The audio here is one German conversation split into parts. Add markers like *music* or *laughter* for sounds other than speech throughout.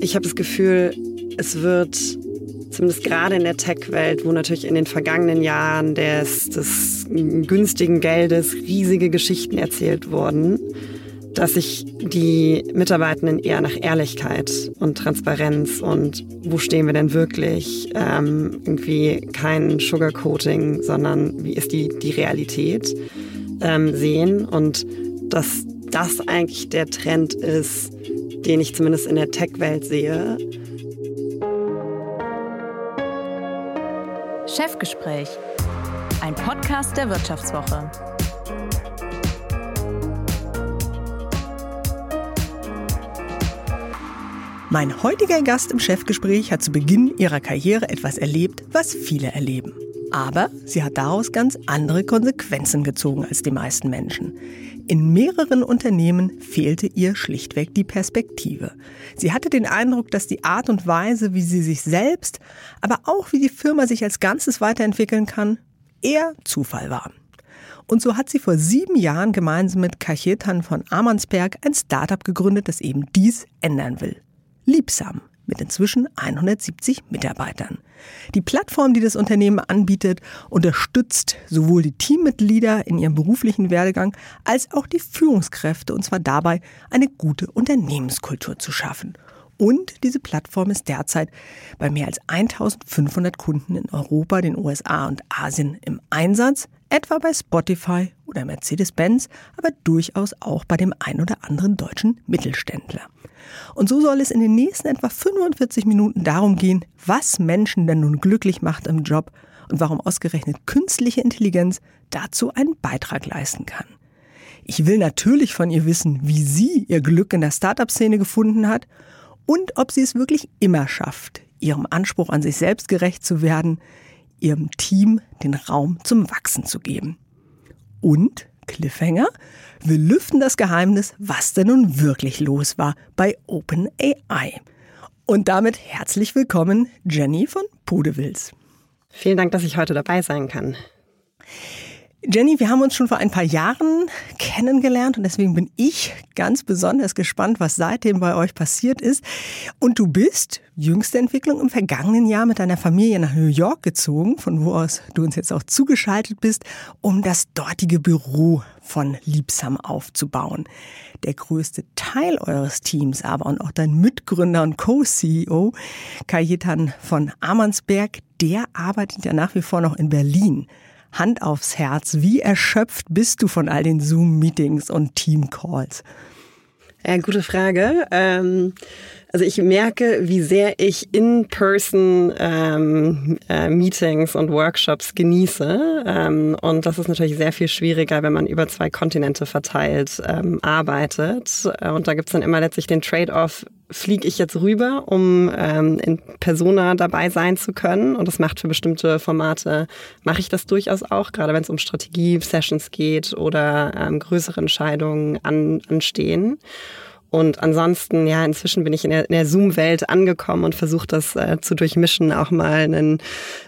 ich habe das Gefühl, es wird zumindest gerade in der Tech-Welt, wo natürlich in den vergangenen Jahren des, des günstigen Geldes riesige Geschichten erzählt wurden, dass sich die Mitarbeitenden eher nach Ehrlichkeit und Transparenz und wo stehen wir denn wirklich, ähm, irgendwie kein Sugarcoating, sondern wie ist die, die Realität ähm, sehen. Und dass das eigentlich der Trend ist, den ich zumindest in der Tech-Welt sehe. Chefgespräch, ein Podcast der Wirtschaftswoche. Mein heutiger Gast im Chefgespräch hat zu Beginn ihrer Karriere etwas erlebt, was viele erleben. Aber sie hat daraus ganz andere Konsequenzen gezogen als die meisten Menschen. In mehreren Unternehmen fehlte ihr schlichtweg die Perspektive. Sie hatte den Eindruck, dass die Art und Weise, wie sie sich selbst, aber auch wie die Firma sich als Ganzes weiterentwickeln kann, eher Zufall war. Und so hat sie vor sieben Jahren gemeinsam mit Kachetan von Amannsberg ein Startup gegründet, das eben dies ändern will. Liebsam mit inzwischen 170 Mitarbeitern. Die Plattform, die das Unternehmen anbietet, unterstützt sowohl die Teammitglieder in ihrem beruflichen Werdegang als auch die Führungskräfte, und zwar dabei, eine gute Unternehmenskultur zu schaffen. Und diese Plattform ist derzeit bei mehr als 1500 Kunden in Europa, den USA und Asien im Einsatz, etwa bei Spotify oder Mercedes-Benz, aber durchaus auch bei dem ein oder anderen deutschen Mittelständler. Und so soll es in den nächsten etwa 45 Minuten darum gehen, was Menschen denn nun glücklich macht im Job und warum ausgerechnet künstliche Intelligenz dazu einen Beitrag leisten kann. Ich will natürlich von ihr wissen, wie sie ihr Glück in der Startup-Szene gefunden hat und ob sie es wirklich immer schafft, ihrem Anspruch an sich selbst gerecht zu werden, ihrem Team den Raum zum Wachsen zu geben. Und Cliffhanger, wir lüften das Geheimnis, was denn nun wirklich los war bei OpenAI. Und damit herzlich willkommen, Jenny von Podewils. Vielen Dank, dass ich heute dabei sein kann. Jenny, wir haben uns schon vor ein paar Jahren kennengelernt und deswegen bin ich ganz besonders gespannt, was seitdem bei euch passiert ist. Und du bist, jüngste Entwicklung, im vergangenen Jahr mit deiner Familie nach New York gezogen, von wo aus du uns jetzt auch zugeschaltet bist, um das dortige Büro von Liebsam aufzubauen. Der größte Teil eures Teams aber und auch dein Mitgründer und Co-CEO, Kajetan von Amannsberg, der arbeitet ja nach wie vor noch in Berlin. Hand aufs Herz, wie erschöpft bist du von all den Zoom-Meetings und Team-Calls? Ja, gute Frage. Ähm also ich merke, wie sehr ich In-Person ähm, äh, Meetings und Workshops genieße. Ähm, und das ist natürlich sehr viel schwieriger, wenn man über zwei Kontinente verteilt ähm, arbeitet. Und da gibt's dann immer letztlich den Trade-off, fliege ich jetzt rüber, um ähm, in Persona dabei sein zu können. Und das macht für bestimmte Formate, mache ich das durchaus auch, gerade wenn es um Strategie-Sessions geht oder ähm, größere Entscheidungen an, anstehen. Und ansonsten, ja, inzwischen bin ich in der, der Zoom-Welt angekommen und versuche das äh, zu durchmischen, auch mal ein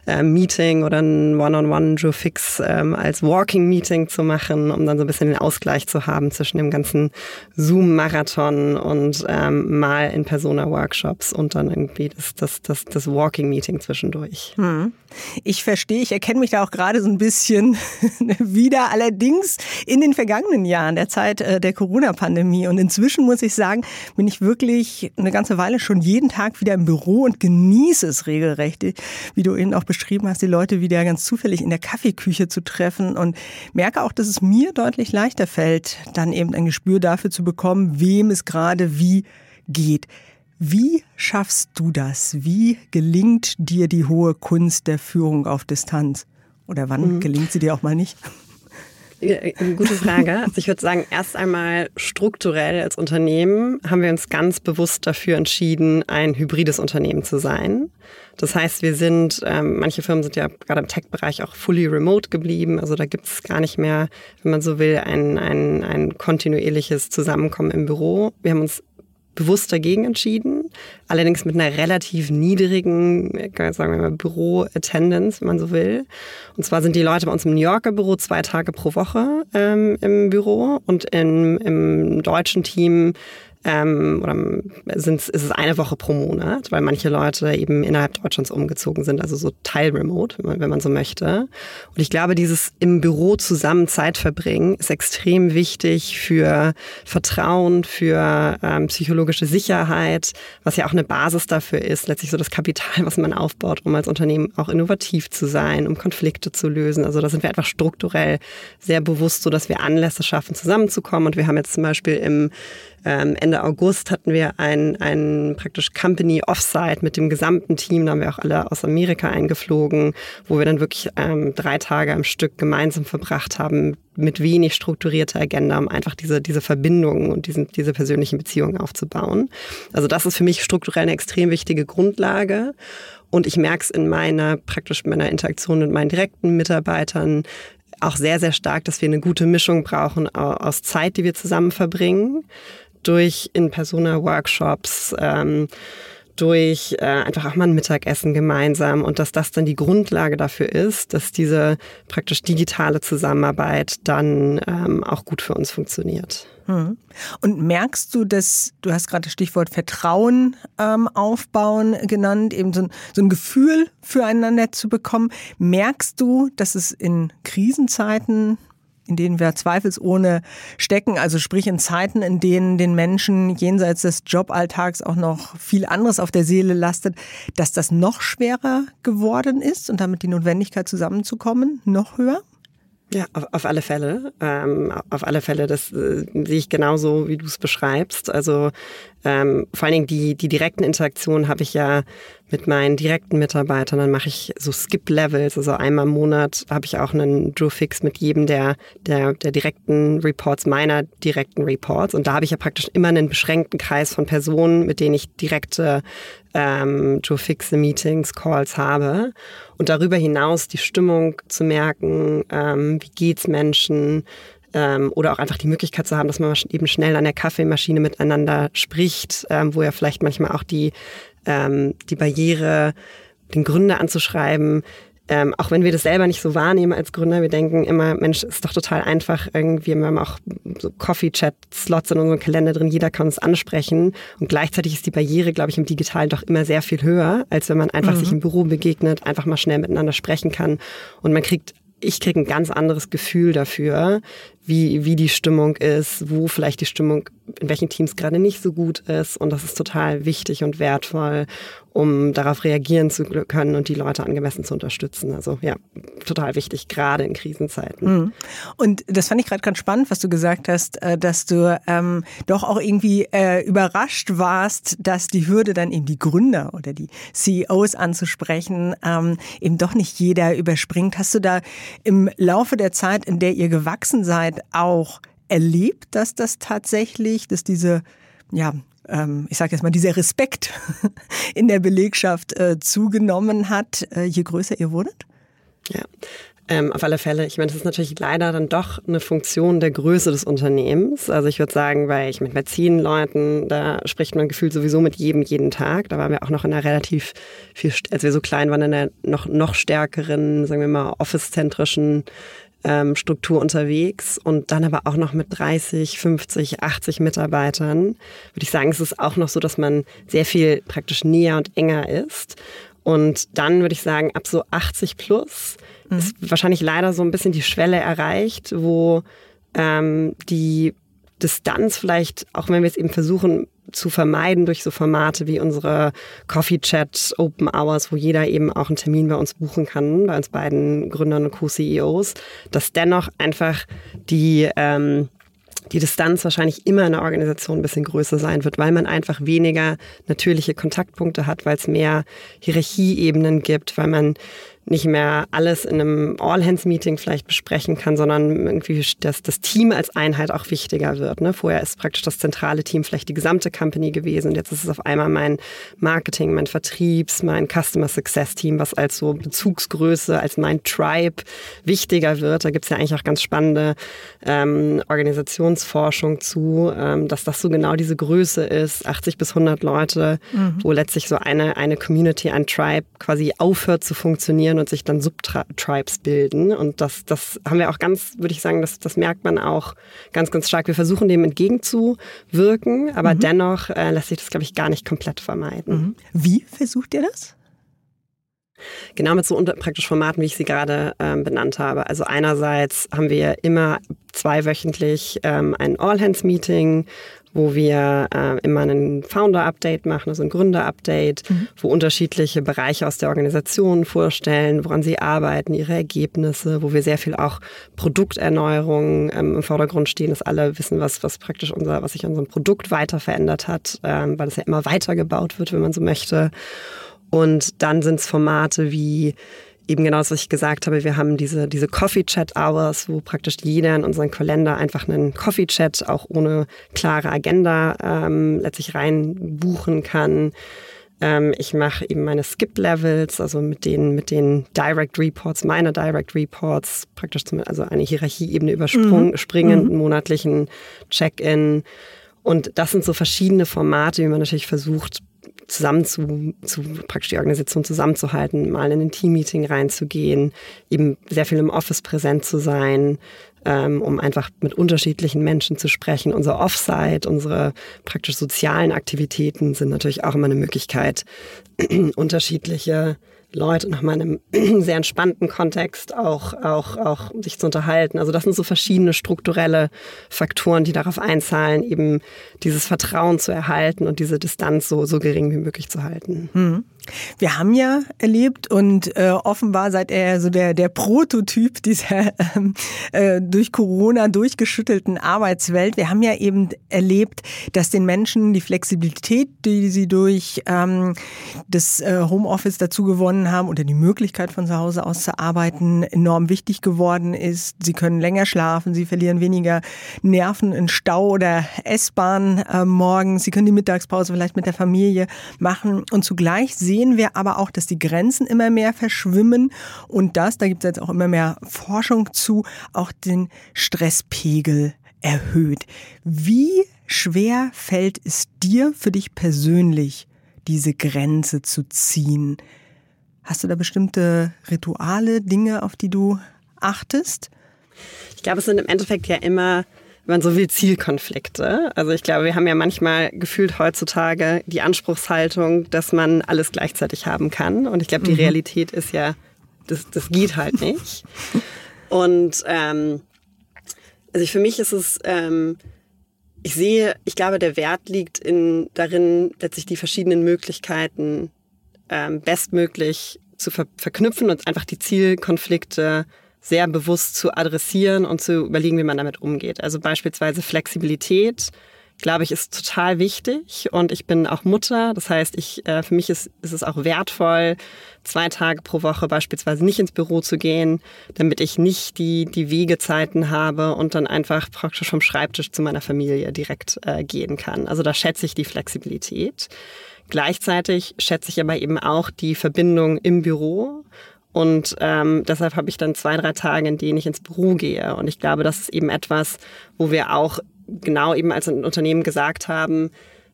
äh, Meeting oder ein One-on-One Joe Fix ähm, als Walking-Meeting zu machen, um dann so ein bisschen den Ausgleich zu haben zwischen dem ganzen Zoom-Marathon und ähm, mal in Persona-Workshops und dann irgendwie das, das, das, das Walking-Meeting zwischendurch. Hm. Ich verstehe, ich erkenne mich da auch gerade so ein bisschen *laughs* wieder, allerdings in den vergangenen Jahren, der Zeit äh, der Corona-Pandemie. Und inzwischen muss ich sagen, bin ich wirklich eine ganze Weile schon jeden Tag wieder im Büro und genieße es regelrecht, wie du eben auch beschrieben hast, die Leute wieder ganz zufällig in der Kaffeeküche zu treffen und merke auch, dass es mir deutlich leichter fällt, dann eben ein Gespür dafür zu bekommen, wem es gerade wie geht. Wie schaffst du das? Wie gelingt dir die hohe Kunst der Führung auf Distanz? Oder wann mhm. gelingt sie dir auch mal nicht? Gute Frage. Also ich würde sagen, erst einmal strukturell als Unternehmen haben wir uns ganz bewusst dafür entschieden, ein hybrides Unternehmen zu sein. Das heißt, wir sind, ähm, manche Firmen sind ja gerade im Tech-Bereich auch fully remote geblieben. Also da gibt es gar nicht mehr, wenn man so will, ein, ein, ein kontinuierliches Zusammenkommen im Büro. Wir haben uns bewusst dagegen entschieden, allerdings mit einer relativ niedrigen, sagen wir mal, Büro-Attendance, wenn man so will. Und zwar sind die Leute bei uns im New Yorker Büro zwei Tage pro Woche ähm, im Büro und in, im deutschen Team ähm, oder sind, ist es eine Woche pro Monat, weil manche Leute eben innerhalb Deutschlands umgezogen sind, also so Teilremote, wenn man, wenn man so möchte. Und ich glaube, dieses im Büro zusammen Zeit verbringen ist extrem wichtig für Vertrauen, für ähm, psychologische Sicherheit, was ja auch eine Basis dafür ist, letztlich so das Kapital, was man aufbaut, um als Unternehmen auch innovativ zu sein, um Konflikte zu lösen. Also da sind wir einfach strukturell sehr bewusst, so dass wir Anlässe schaffen, zusammenzukommen. Und wir haben jetzt zum Beispiel im ähm, Ende August hatten wir ein, ein praktisch Company Offsite mit dem gesamten Team. Da haben wir auch alle aus Amerika eingeflogen, wo wir dann wirklich ähm, drei Tage am Stück gemeinsam verbracht haben mit wenig strukturierter Agenda, um einfach diese, diese Verbindungen und diesen, diese persönlichen Beziehungen aufzubauen. Also das ist für mich strukturell eine extrem wichtige Grundlage. Und ich merke es in meiner praktisch meiner Interaktion mit meinen direkten Mitarbeitern, auch sehr, sehr stark, dass wir eine gute Mischung brauchen aus Zeit, die wir zusammen verbringen, durch In-Persona-Workshops, ähm, durch äh, einfach auch mal ein Mittagessen gemeinsam und dass das dann die Grundlage dafür ist, dass diese praktisch digitale Zusammenarbeit dann ähm, auch gut für uns funktioniert. Hm. Und merkst du, dass, du hast gerade das Stichwort Vertrauen ähm, aufbauen genannt, eben so ein, so ein Gefühl füreinander zu bekommen. Merkst du, dass es in Krisenzeiten in denen wir zweifelsohne stecken, also sprich in Zeiten, in denen den Menschen jenseits des Joballtags auch noch viel anderes auf der Seele lastet, dass das noch schwerer geworden ist und damit die Notwendigkeit zusammenzukommen noch höher? Ja, auf, auf alle Fälle. Ähm, auf alle Fälle, das äh, sehe ich genauso, wie du es beschreibst. Also ähm, vor allen Dingen die, die direkten Interaktionen habe ich ja mit meinen direkten Mitarbeitern. Dann mache ich so Skip-Levels, also einmal im Monat habe ich auch einen Drew-Fix mit jedem der, der, der direkten Reports, meiner direkten Reports. Und da habe ich ja praktisch immer einen beschränkten Kreis von Personen, mit denen ich direkte ähm, Drew-Fixe Meetings, Calls habe. Und darüber hinaus die Stimmung zu merken, ähm, wie geht's Menschen, ähm, oder auch einfach die Möglichkeit zu haben, dass man eben schnell an der Kaffeemaschine miteinander spricht, ähm, wo ja vielleicht manchmal auch die, ähm, die Barriere, den Gründer anzuschreiben, ähm, auch wenn wir das selber nicht so wahrnehmen als Gründer, wir denken immer, Mensch, ist doch total einfach irgendwie, wir haben auch so Coffee-Chat-Slots in unserem Kalender drin, jeder kann uns ansprechen. Und gleichzeitig ist die Barriere, glaube ich, im Digitalen doch immer sehr viel höher, als wenn man einfach mhm. sich im Büro begegnet, einfach mal schnell miteinander sprechen kann. Und man kriegt ich kriege ein ganz anderes Gefühl dafür, wie, wie die Stimmung ist, wo vielleicht die Stimmung in welchen Teams gerade nicht so gut ist. Und das ist total wichtig und wertvoll, um darauf reagieren zu können und die Leute angemessen zu unterstützen. Also ja, total wichtig, gerade in Krisenzeiten. Mhm. Und das fand ich gerade ganz spannend, was du gesagt hast, äh, dass du ähm, doch auch irgendwie äh, überrascht warst, dass die Hürde dann eben die Gründer oder die CEOs anzusprechen, ähm, eben doch nicht jeder überspringt. Hast du da im Laufe der Zeit, in der ihr gewachsen seid, auch erlebt, dass das tatsächlich, dass diese, ja, ähm, ich sage jetzt mal, dieser Respekt *laughs* in der Belegschaft äh, zugenommen hat, äh, je größer ihr wurdet? Ja, ähm, auf alle Fälle. Ich meine, das ist natürlich leider dann doch eine Funktion der Größe des Unternehmens. Also ich würde sagen, weil ich mit bei zehn Leuten, da spricht man gefühlt sowieso mit jedem jeden Tag. Da waren wir auch noch in einer relativ viel, als wir so klein waren, in einer noch, noch stärkeren, sagen wir mal, office-zentrischen ähm, Struktur unterwegs und dann aber auch noch mit 30, 50, 80 Mitarbeitern, würde ich sagen, es ist auch noch so, dass man sehr viel praktisch näher und enger ist. Und dann würde ich sagen, ab so 80 plus mhm. ist wahrscheinlich leider so ein bisschen die Schwelle erreicht, wo ähm, die Distanz vielleicht, auch wenn wir es eben versuchen, zu vermeiden durch so Formate wie unsere Coffee Chat Open Hours, wo jeder eben auch einen Termin bei uns buchen kann, bei uns beiden Gründern und Co-CEOs, dass dennoch einfach die ähm, die Distanz wahrscheinlich immer in der Organisation ein bisschen größer sein wird, weil man einfach weniger natürliche Kontaktpunkte hat, weil es mehr Hierarchieebenen gibt, weil man nicht mehr alles in einem All-Hands-Meeting vielleicht besprechen kann, sondern irgendwie dass das Team als Einheit auch wichtiger wird. Ne? Vorher ist praktisch das zentrale Team vielleicht die gesamte Company gewesen und jetzt ist es auf einmal mein Marketing, mein Vertriebs, mein Customer Success Team, was als so Bezugsgröße, als mein Tribe wichtiger wird. Da gibt es ja eigentlich auch ganz spannende ähm, Organisationsforschung zu, ähm, dass das so genau diese Größe ist, 80 bis 100 Leute, mhm. wo letztlich so eine, eine Community, ein Tribe quasi aufhört zu funktionieren funktionieren und sich dann Subtribes bilden. Und das, das haben wir auch ganz, würde ich sagen, das, das merkt man auch ganz, ganz stark. Wir versuchen dem entgegenzuwirken, aber mhm. dennoch äh, lässt sich das, glaube ich, gar nicht komplett vermeiden. Mhm. Wie versucht ihr das? Genau mit so unter praktisch Formaten, wie ich sie gerade ähm, benannt habe. Also einerseits haben wir immer zweiwöchentlich ähm, ein All-Hands-Meeting, wo wir äh, immer ein Founder-Update machen, also ein Gründer-Update, mhm. wo unterschiedliche Bereiche aus der Organisation vorstellen, woran sie arbeiten, ihre Ergebnisse, wo wir sehr viel auch Produkterneuerung ähm, im Vordergrund stehen, dass alle wissen, was, was praktisch unser, was sich an unserem Produkt weiter verändert hat, ähm, weil es ja immer weitergebaut wird, wenn man so möchte. Und dann sind es Formate wie eben genau das, was ich gesagt habe. Wir haben diese, diese Coffee Chat Hours, wo praktisch jeder in unseren Kalender einfach einen Coffee Chat auch ohne klare Agenda ähm, letztlich reinbuchen kann. Ähm, ich mache eben meine Skip Levels, also mit den, mit den Direct Reports, meine Direct Reports, praktisch zum, also eine Hierarchieebene überspringen, mhm. monatlichen Check-in. Und das sind so verschiedene Formate, wie man natürlich versucht, zusammen zu, zu praktisch die Organisation zusammenzuhalten, mal in ein Teammeeting reinzugehen, eben sehr viel im Office präsent zu sein, ähm, um einfach mit unterschiedlichen Menschen zu sprechen. Unser Offsite, unsere praktisch sozialen Aktivitäten sind natürlich auch immer eine Möglichkeit, *clears throat* unterschiedliche Leute nochmal in einem *clears throat* sehr entspannten Kontext auch, auch, auch sich zu unterhalten. Also das sind so verschiedene strukturelle Faktoren, die darauf einzahlen, eben dieses Vertrauen zu erhalten und diese Distanz so, so gering wie möglich zu halten. Mhm. Wir haben ja erlebt und äh, offenbar seid ihr so der, der Prototyp dieser ähm, äh, durch Corona durchgeschüttelten Arbeitswelt. Wir haben ja eben erlebt, dass den Menschen die Flexibilität, die sie durch ähm, das äh, Homeoffice dazu gewonnen haben oder die Möglichkeit von zu Hause aus zu arbeiten, enorm wichtig geworden ist. Sie können länger schlafen, sie verlieren weniger Nerven in Stau oder S-Bahn äh, morgens, sie können die Mittagspause vielleicht mit der Familie machen und zugleich sehen wir aber auch, dass die Grenzen immer mehr verschwimmen und das, da gibt es jetzt auch immer mehr Forschung zu, auch den Stresspegel erhöht. Wie schwer fällt es dir für dich persönlich, diese Grenze zu ziehen? Hast du da bestimmte Rituale, Dinge, auf die du achtest? Ich glaube, es sind im Endeffekt ja immer wenn man so will, Zielkonflikte. Also ich glaube, wir haben ja manchmal gefühlt heutzutage die Anspruchshaltung, dass man alles gleichzeitig haben kann. Und ich glaube, die mhm. Realität ist ja, das, das geht halt nicht. Und ähm, also für mich ist es, ähm, ich sehe, ich glaube, der Wert liegt in darin, letztlich die verschiedenen Möglichkeiten ähm, bestmöglich zu ver verknüpfen und einfach die Zielkonflikte sehr bewusst zu adressieren und zu überlegen, wie man damit umgeht. Also beispielsweise Flexibilität, glaube ich, ist total wichtig. Und ich bin auch Mutter. Das heißt, ich, äh, für mich ist, ist es auch wertvoll, zwei Tage pro Woche beispielsweise nicht ins Büro zu gehen, damit ich nicht die, die Wegezeiten habe und dann einfach praktisch vom Schreibtisch zu meiner Familie direkt äh, gehen kann. Also da schätze ich die Flexibilität. Gleichzeitig schätze ich aber eben auch die Verbindung im Büro und ähm, deshalb habe ich dann zwei, drei Tage, in denen ich ins Büro gehe. Und ich glaube, das ist eben etwas, wo wir auch genau eben als ein Unternehmen gesagt haben,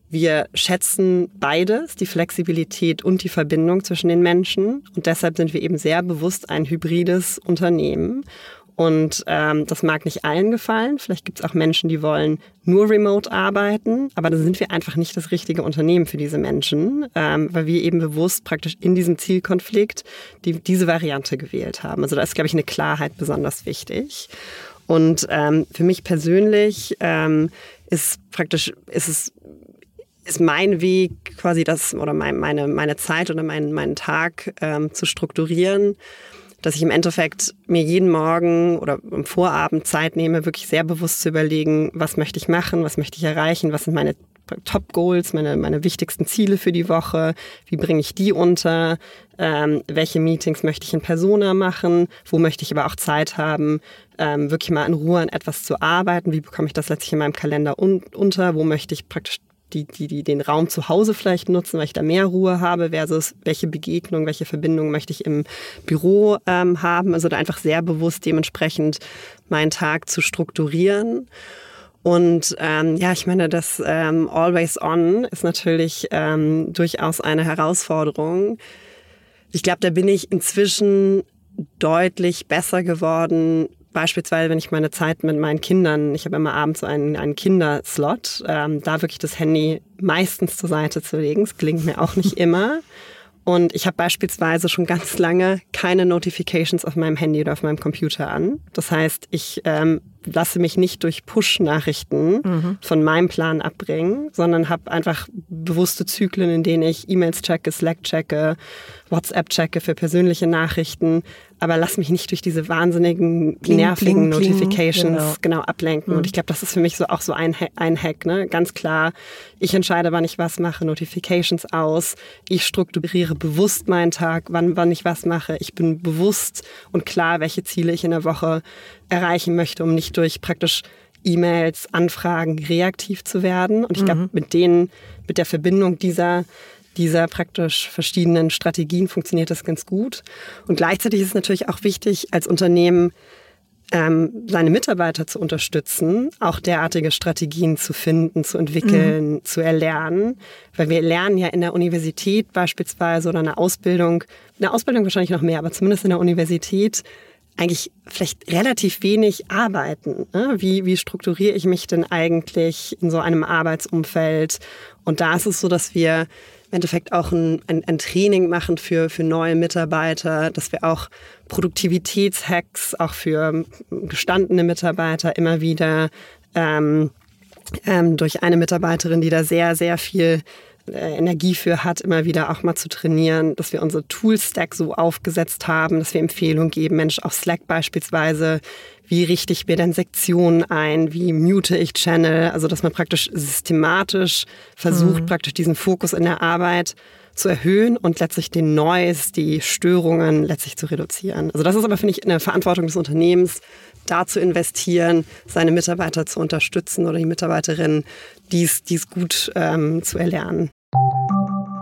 wir schätzen beides, die Flexibilität und die Verbindung zwischen den Menschen. Und deshalb sind wir eben sehr bewusst ein hybrides Unternehmen. Und ähm, das mag nicht allen gefallen. Vielleicht gibt es auch Menschen, die wollen nur remote arbeiten, aber da sind wir einfach nicht das richtige Unternehmen für diese Menschen, ähm, weil wir eben bewusst praktisch in diesem Zielkonflikt die, diese Variante gewählt haben. Also da ist, glaube ich, eine Klarheit besonders wichtig. Und ähm, für mich persönlich ähm, ist praktisch, ist es ist mein Weg quasi das oder mein, meine, meine Zeit oder mein, meinen Tag ähm, zu strukturieren dass ich im Endeffekt mir jeden Morgen oder am Vorabend Zeit nehme, wirklich sehr bewusst zu überlegen, was möchte ich machen, was möchte ich erreichen, was sind meine Top Goals, meine, meine wichtigsten Ziele für die Woche, wie bringe ich die unter, ähm, welche Meetings möchte ich in Persona machen, wo möchte ich aber auch Zeit haben, ähm, wirklich mal in Ruhe an etwas zu arbeiten, wie bekomme ich das letztlich in meinem Kalender un unter, wo möchte ich praktisch die, die, die den Raum zu Hause vielleicht nutzen, weil ich da mehr Ruhe habe, versus welche Begegnung, welche Verbindung möchte ich im Büro ähm, haben. Also da einfach sehr bewusst dementsprechend meinen Tag zu strukturieren. Und ähm, ja, ich meine, das ähm, Always On ist natürlich ähm, durchaus eine Herausforderung. Ich glaube, da bin ich inzwischen deutlich besser geworden. Beispielsweise, wenn ich meine Zeit mit meinen Kindern, ich habe immer abends so einen, einen Kinderslot, ähm, da wirklich das Handy meistens zur Seite zu legen. Es gelingt mir auch nicht *laughs* immer. Und ich habe beispielsweise schon ganz lange keine Notifications auf meinem Handy oder auf meinem Computer an. Das heißt, ich ähm, lasse mich nicht durch Push-Nachrichten mhm. von meinem Plan abbringen, sondern habe einfach bewusste Zyklen, in denen ich E-Mails checke, Slack checke, WhatsApp checke für persönliche Nachrichten, aber lass mich nicht durch diese wahnsinnigen, bling, nervigen bling, Notifications genau. genau. ablenken. Mhm. Und ich glaube, das ist für mich so auch so ein, ein Hack. Ne? Ganz klar, ich entscheide, wann ich was mache, Notifications aus. Ich strukturiere bewusst meinen Tag, wann, wann ich was mache. Ich bin bewusst und klar, welche Ziele ich in der Woche erreichen möchte, um nicht durch praktisch E-Mails, Anfragen reaktiv zu werden. Und ich glaube, mhm. mit denen, mit der Verbindung dieser dieser praktisch verschiedenen Strategien funktioniert das ganz gut. Und gleichzeitig ist es natürlich auch wichtig, als Unternehmen ähm, seine Mitarbeiter zu unterstützen, auch derartige Strategien zu finden, zu entwickeln, mhm. zu erlernen. Weil wir lernen ja in der Universität beispielsweise oder in der Ausbildung, in der Ausbildung wahrscheinlich noch mehr, aber zumindest in der Universität eigentlich vielleicht relativ wenig arbeiten. Ne? Wie, wie strukturiere ich mich denn eigentlich in so einem Arbeitsumfeld? Und da ist es so, dass wir im Endeffekt auch ein, ein, ein, Training machen für, für neue Mitarbeiter, dass wir auch Produktivitätshacks auch für gestandene Mitarbeiter immer wieder ähm, ähm, durch eine Mitarbeiterin, die da sehr, sehr viel Energie für hat, immer wieder auch mal zu trainieren, dass wir unsere Tool-Stack so aufgesetzt haben, dass wir Empfehlungen geben, Mensch, auf Slack beispielsweise, wie richte ich mir denn Sektionen ein, wie mute ich Channel, also dass man praktisch systematisch versucht, mhm. praktisch diesen Fokus in der Arbeit zu erhöhen und letztlich den Noise, die Störungen letztlich zu reduzieren. Also das ist aber, finde ich, eine Verantwortung des Unternehmens, da zu investieren, seine Mitarbeiter zu unterstützen oder die Mitarbeiterinnen, dies, dies gut ähm, zu erlernen.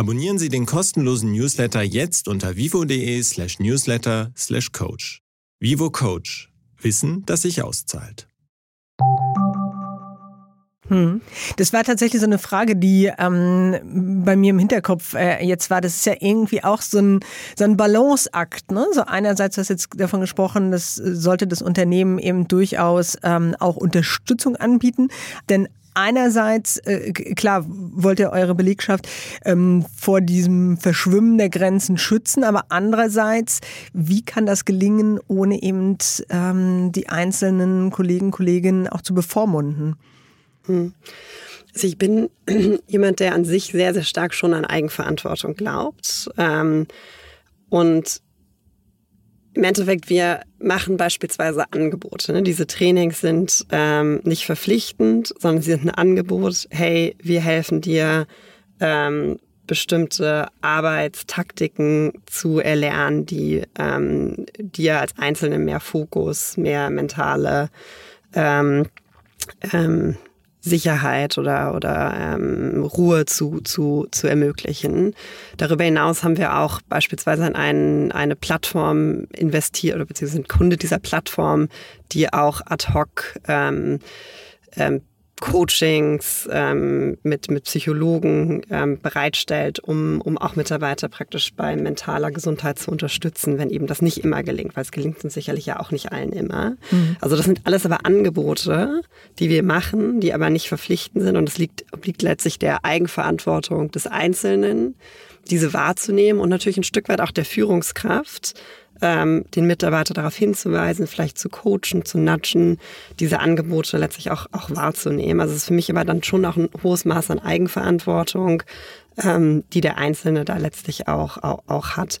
Abonnieren Sie den kostenlosen Newsletter jetzt unter vivo.de slash newsletter slash coach. Vivo Coach. Wissen, das sich auszahlt. Hm. Das war tatsächlich so eine Frage, die ähm, bei mir im Hinterkopf äh, jetzt war. Das ist ja irgendwie auch so ein, so ein Balanceakt. Ne? So einerseits hast du jetzt davon gesprochen, das sollte das Unternehmen eben durchaus ähm, auch Unterstützung anbieten. Denn einerseits, äh, klar, wollt ihr eure Belegschaft ähm, vor diesem Verschwimmen der Grenzen schützen, aber andererseits, wie kann das gelingen, ohne eben ähm, die einzelnen Kollegen, Kolleginnen auch zu bevormunden? Hm. Also ich bin *clears throat* jemand, der an sich sehr, sehr stark schon an Eigenverantwortung glaubt. Ähm, und im Endeffekt, wir machen beispielsweise Angebote. Ne? Diese Trainings sind ähm, nicht verpflichtend, sondern sie sind ein Angebot. Hey, wir helfen dir, ähm, bestimmte Arbeitstaktiken zu erlernen, die ähm, dir als Einzelne mehr Fokus, mehr mentale ähm, ähm, Sicherheit oder, oder ähm, Ruhe zu, zu, zu ermöglichen. Darüber hinaus haben wir auch beispielsweise an einen, eine Plattform investiert oder beziehungsweise sind Kunde dieser Plattform, die auch ad hoc ähm, ähm, Coachings ähm, mit, mit Psychologen ähm, bereitstellt, um, um auch Mitarbeiter praktisch bei mentaler Gesundheit zu unterstützen, wenn eben das nicht immer gelingt, weil es gelingt uns sicherlich ja auch nicht allen immer. Mhm. Also das sind alles aber Angebote, die wir machen, die aber nicht verpflichtend sind und es liegt, obliegt letztlich der Eigenverantwortung des Einzelnen, diese wahrzunehmen und natürlich ein Stück weit auch der Führungskraft, ähm, den Mitarbeiter darauf hinzuweisen, vielleicht zu coachen, zu nudgen, diese Angebote letztlich auch, auch wahrzunehmen. Also es ist für mich aber dann schon auch ein hohes Maß an Eigenverantwortung, ähm, die der Einzelne da letztlich auch, auch, auch hat.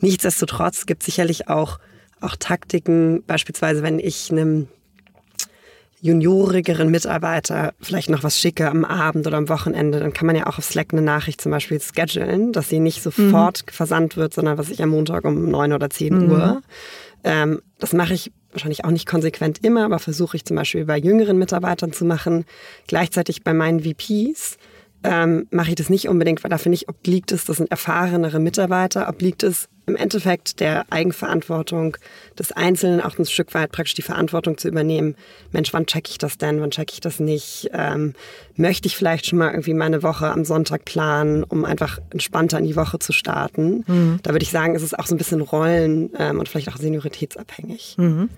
Nichtsdestotrotz gibt es sicherlich auch, auch Taktiken, beispielsweise wenn ich einem juniorigeren Mitarbeiter vielleicht noch was schicke am Abend oder am Wochenende, dann kann man ja auch auf Slack eine Nachricht zum Beispiel schedulen, dass sie nicht sofort mhm. versandt wird, sondern was ich am Montag um neun oder zehn mhm. Uhr. Ähm, das mache ich wahrscheinlich auch nicht konsequent immer, aber versuche ich zum Beispiel bei jüngeren Mitarbeitern zu machen. Gleichzeitig bei meinen VPs ähm, mache ich das nicht unbedingt, weil dafür nicht obliegt es, das sind erfahrenere Mitarbeiter, obliegt es im Endeffekt der Eigenverantwortung des Einzelnen auch ein Stück weit praktisch die Verantwortung zu übernehmen. Mensch, wann checke ich das denn? Wann checke ich das nicht? Ähm, möchte ich vielleicht schon mal irgendwie meine Woche am Sonntag planen, um einfach entspannter in die Woche zu starten? Mhm. Da würde ich sagen, ist es auch so ein bisschen Rollen ähm, und vielleicht auch senioritätsabhängig. Mhm.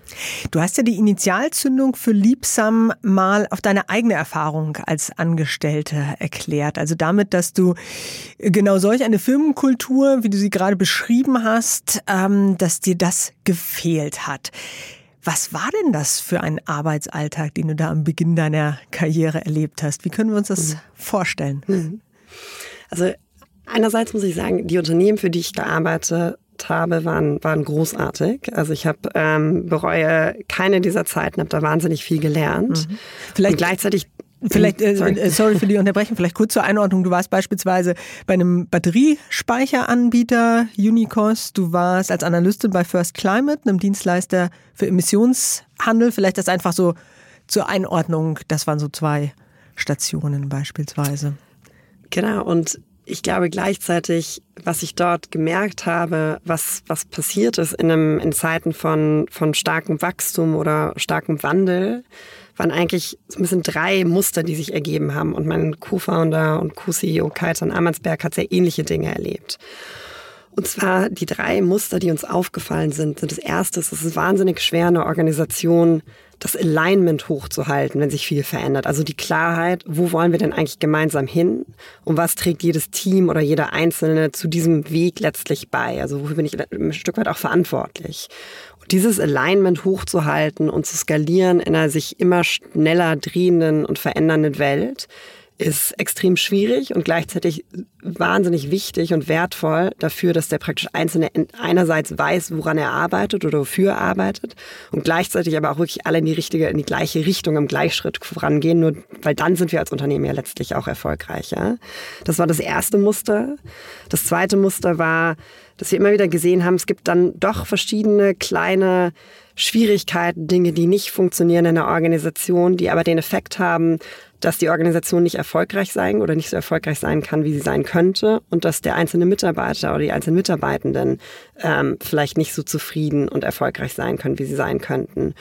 Du hast ja die Initialzündung für Liebsam mal auf deine eigene Erfahrung als Angestellte erklärt. Also damit, dass du genau solch eine Firmenkultur, wie du sie gerade beschrieben hast, ähm, dass dir das gefehlt hat. Was war denn das für ein Arbeitsalltag, den du da am Beginn deiner Karriere erlebt hast? Wie können wir uns das mhm. vorstellen? Mhm. Also einerseits muss ich sagen, die Unternehmen, für die ich gearbeitet habe, waren, waren großartig. Also ich habe ähm, bereue keine dieser Zeiten, habe da wahnsinnig viel gelernt. Mhm. Vielleicht Und gleichzeitig Vielleicht, äh, sorry. Äh, sorry. für die Unterbrechung, vielleicht kurz zur Einordnung. Du warst beispielsweise bei einem Batteriespeicheranbieter Unicos. Du warst als Analystin bei First Climate, einem Dienstleister für Emissionshandel. Vielleicht das einfach so zur Einordnung. Das waren so zwei Stationen beispielsweise. Genau. Und ich glaube gleichzeitig, was ich dort gemerkt habe, was, was passiert ist in, einem, in Zeiten von, von starkem Wachstum oder starkem Wandel, waren eigentlich so ein bisschen drei Muster, die sich ergeben haben. Und mein Co-Founder und Co-CEO Kaitan Amansberg hat sehr ähnliche Dinge erlebt. Und zwar die drei Muster, die uns aufgefallen sind, sind das erste, es ist wahnsinnig schwer, eine Organisation das Alignment hochzuhalten, wenn sich viel verändert. Also die Klarheit, wo wollen wir denn eigentlich gemeinsam hin und was trägt jedes Team oder jeder Einzelne zu diesem Weg letztlich bei? Also wofür bin ich ein Stück weit auch verantwortlich? Dieses Alignment hochzuhalten und zu skalieren in einer sich immer schneller drehenden und verändernden Welt, ist extrem schwierig und gleichzeitig wahnsinnig wichtig und wertvoll dafür, dass der praktisch Einzelne einerseits weiß, woran er arbeitet oder wofür er arbeitet und gleichzeitig aber auch wirklich alle in die richtige, in die gleiche Richtung im Gleichschritt vorangehen, nur weil dann sind wir als Unternehmen ja letztlich auch erfolgreicher. Das war das erste Muster. Das zweite Muster war, dass wir immer wieder gesehen haben, es gibt dann doch verschiedene kleine Schwierigkeiten, Dinge, die nicht funktionieren in der Organisation, die aber den Effekt haben, dass die Organisation nicht erfolgreich sein oder nicht so erfolgreich sein kann, wie sie sein könnte und dass der einzelne Mitarbeiter oder die einzelnen Mitarbeitenden ähm, vielleicht nicht so zufrieden und erfolgreich sein können, wie sie sein könnten.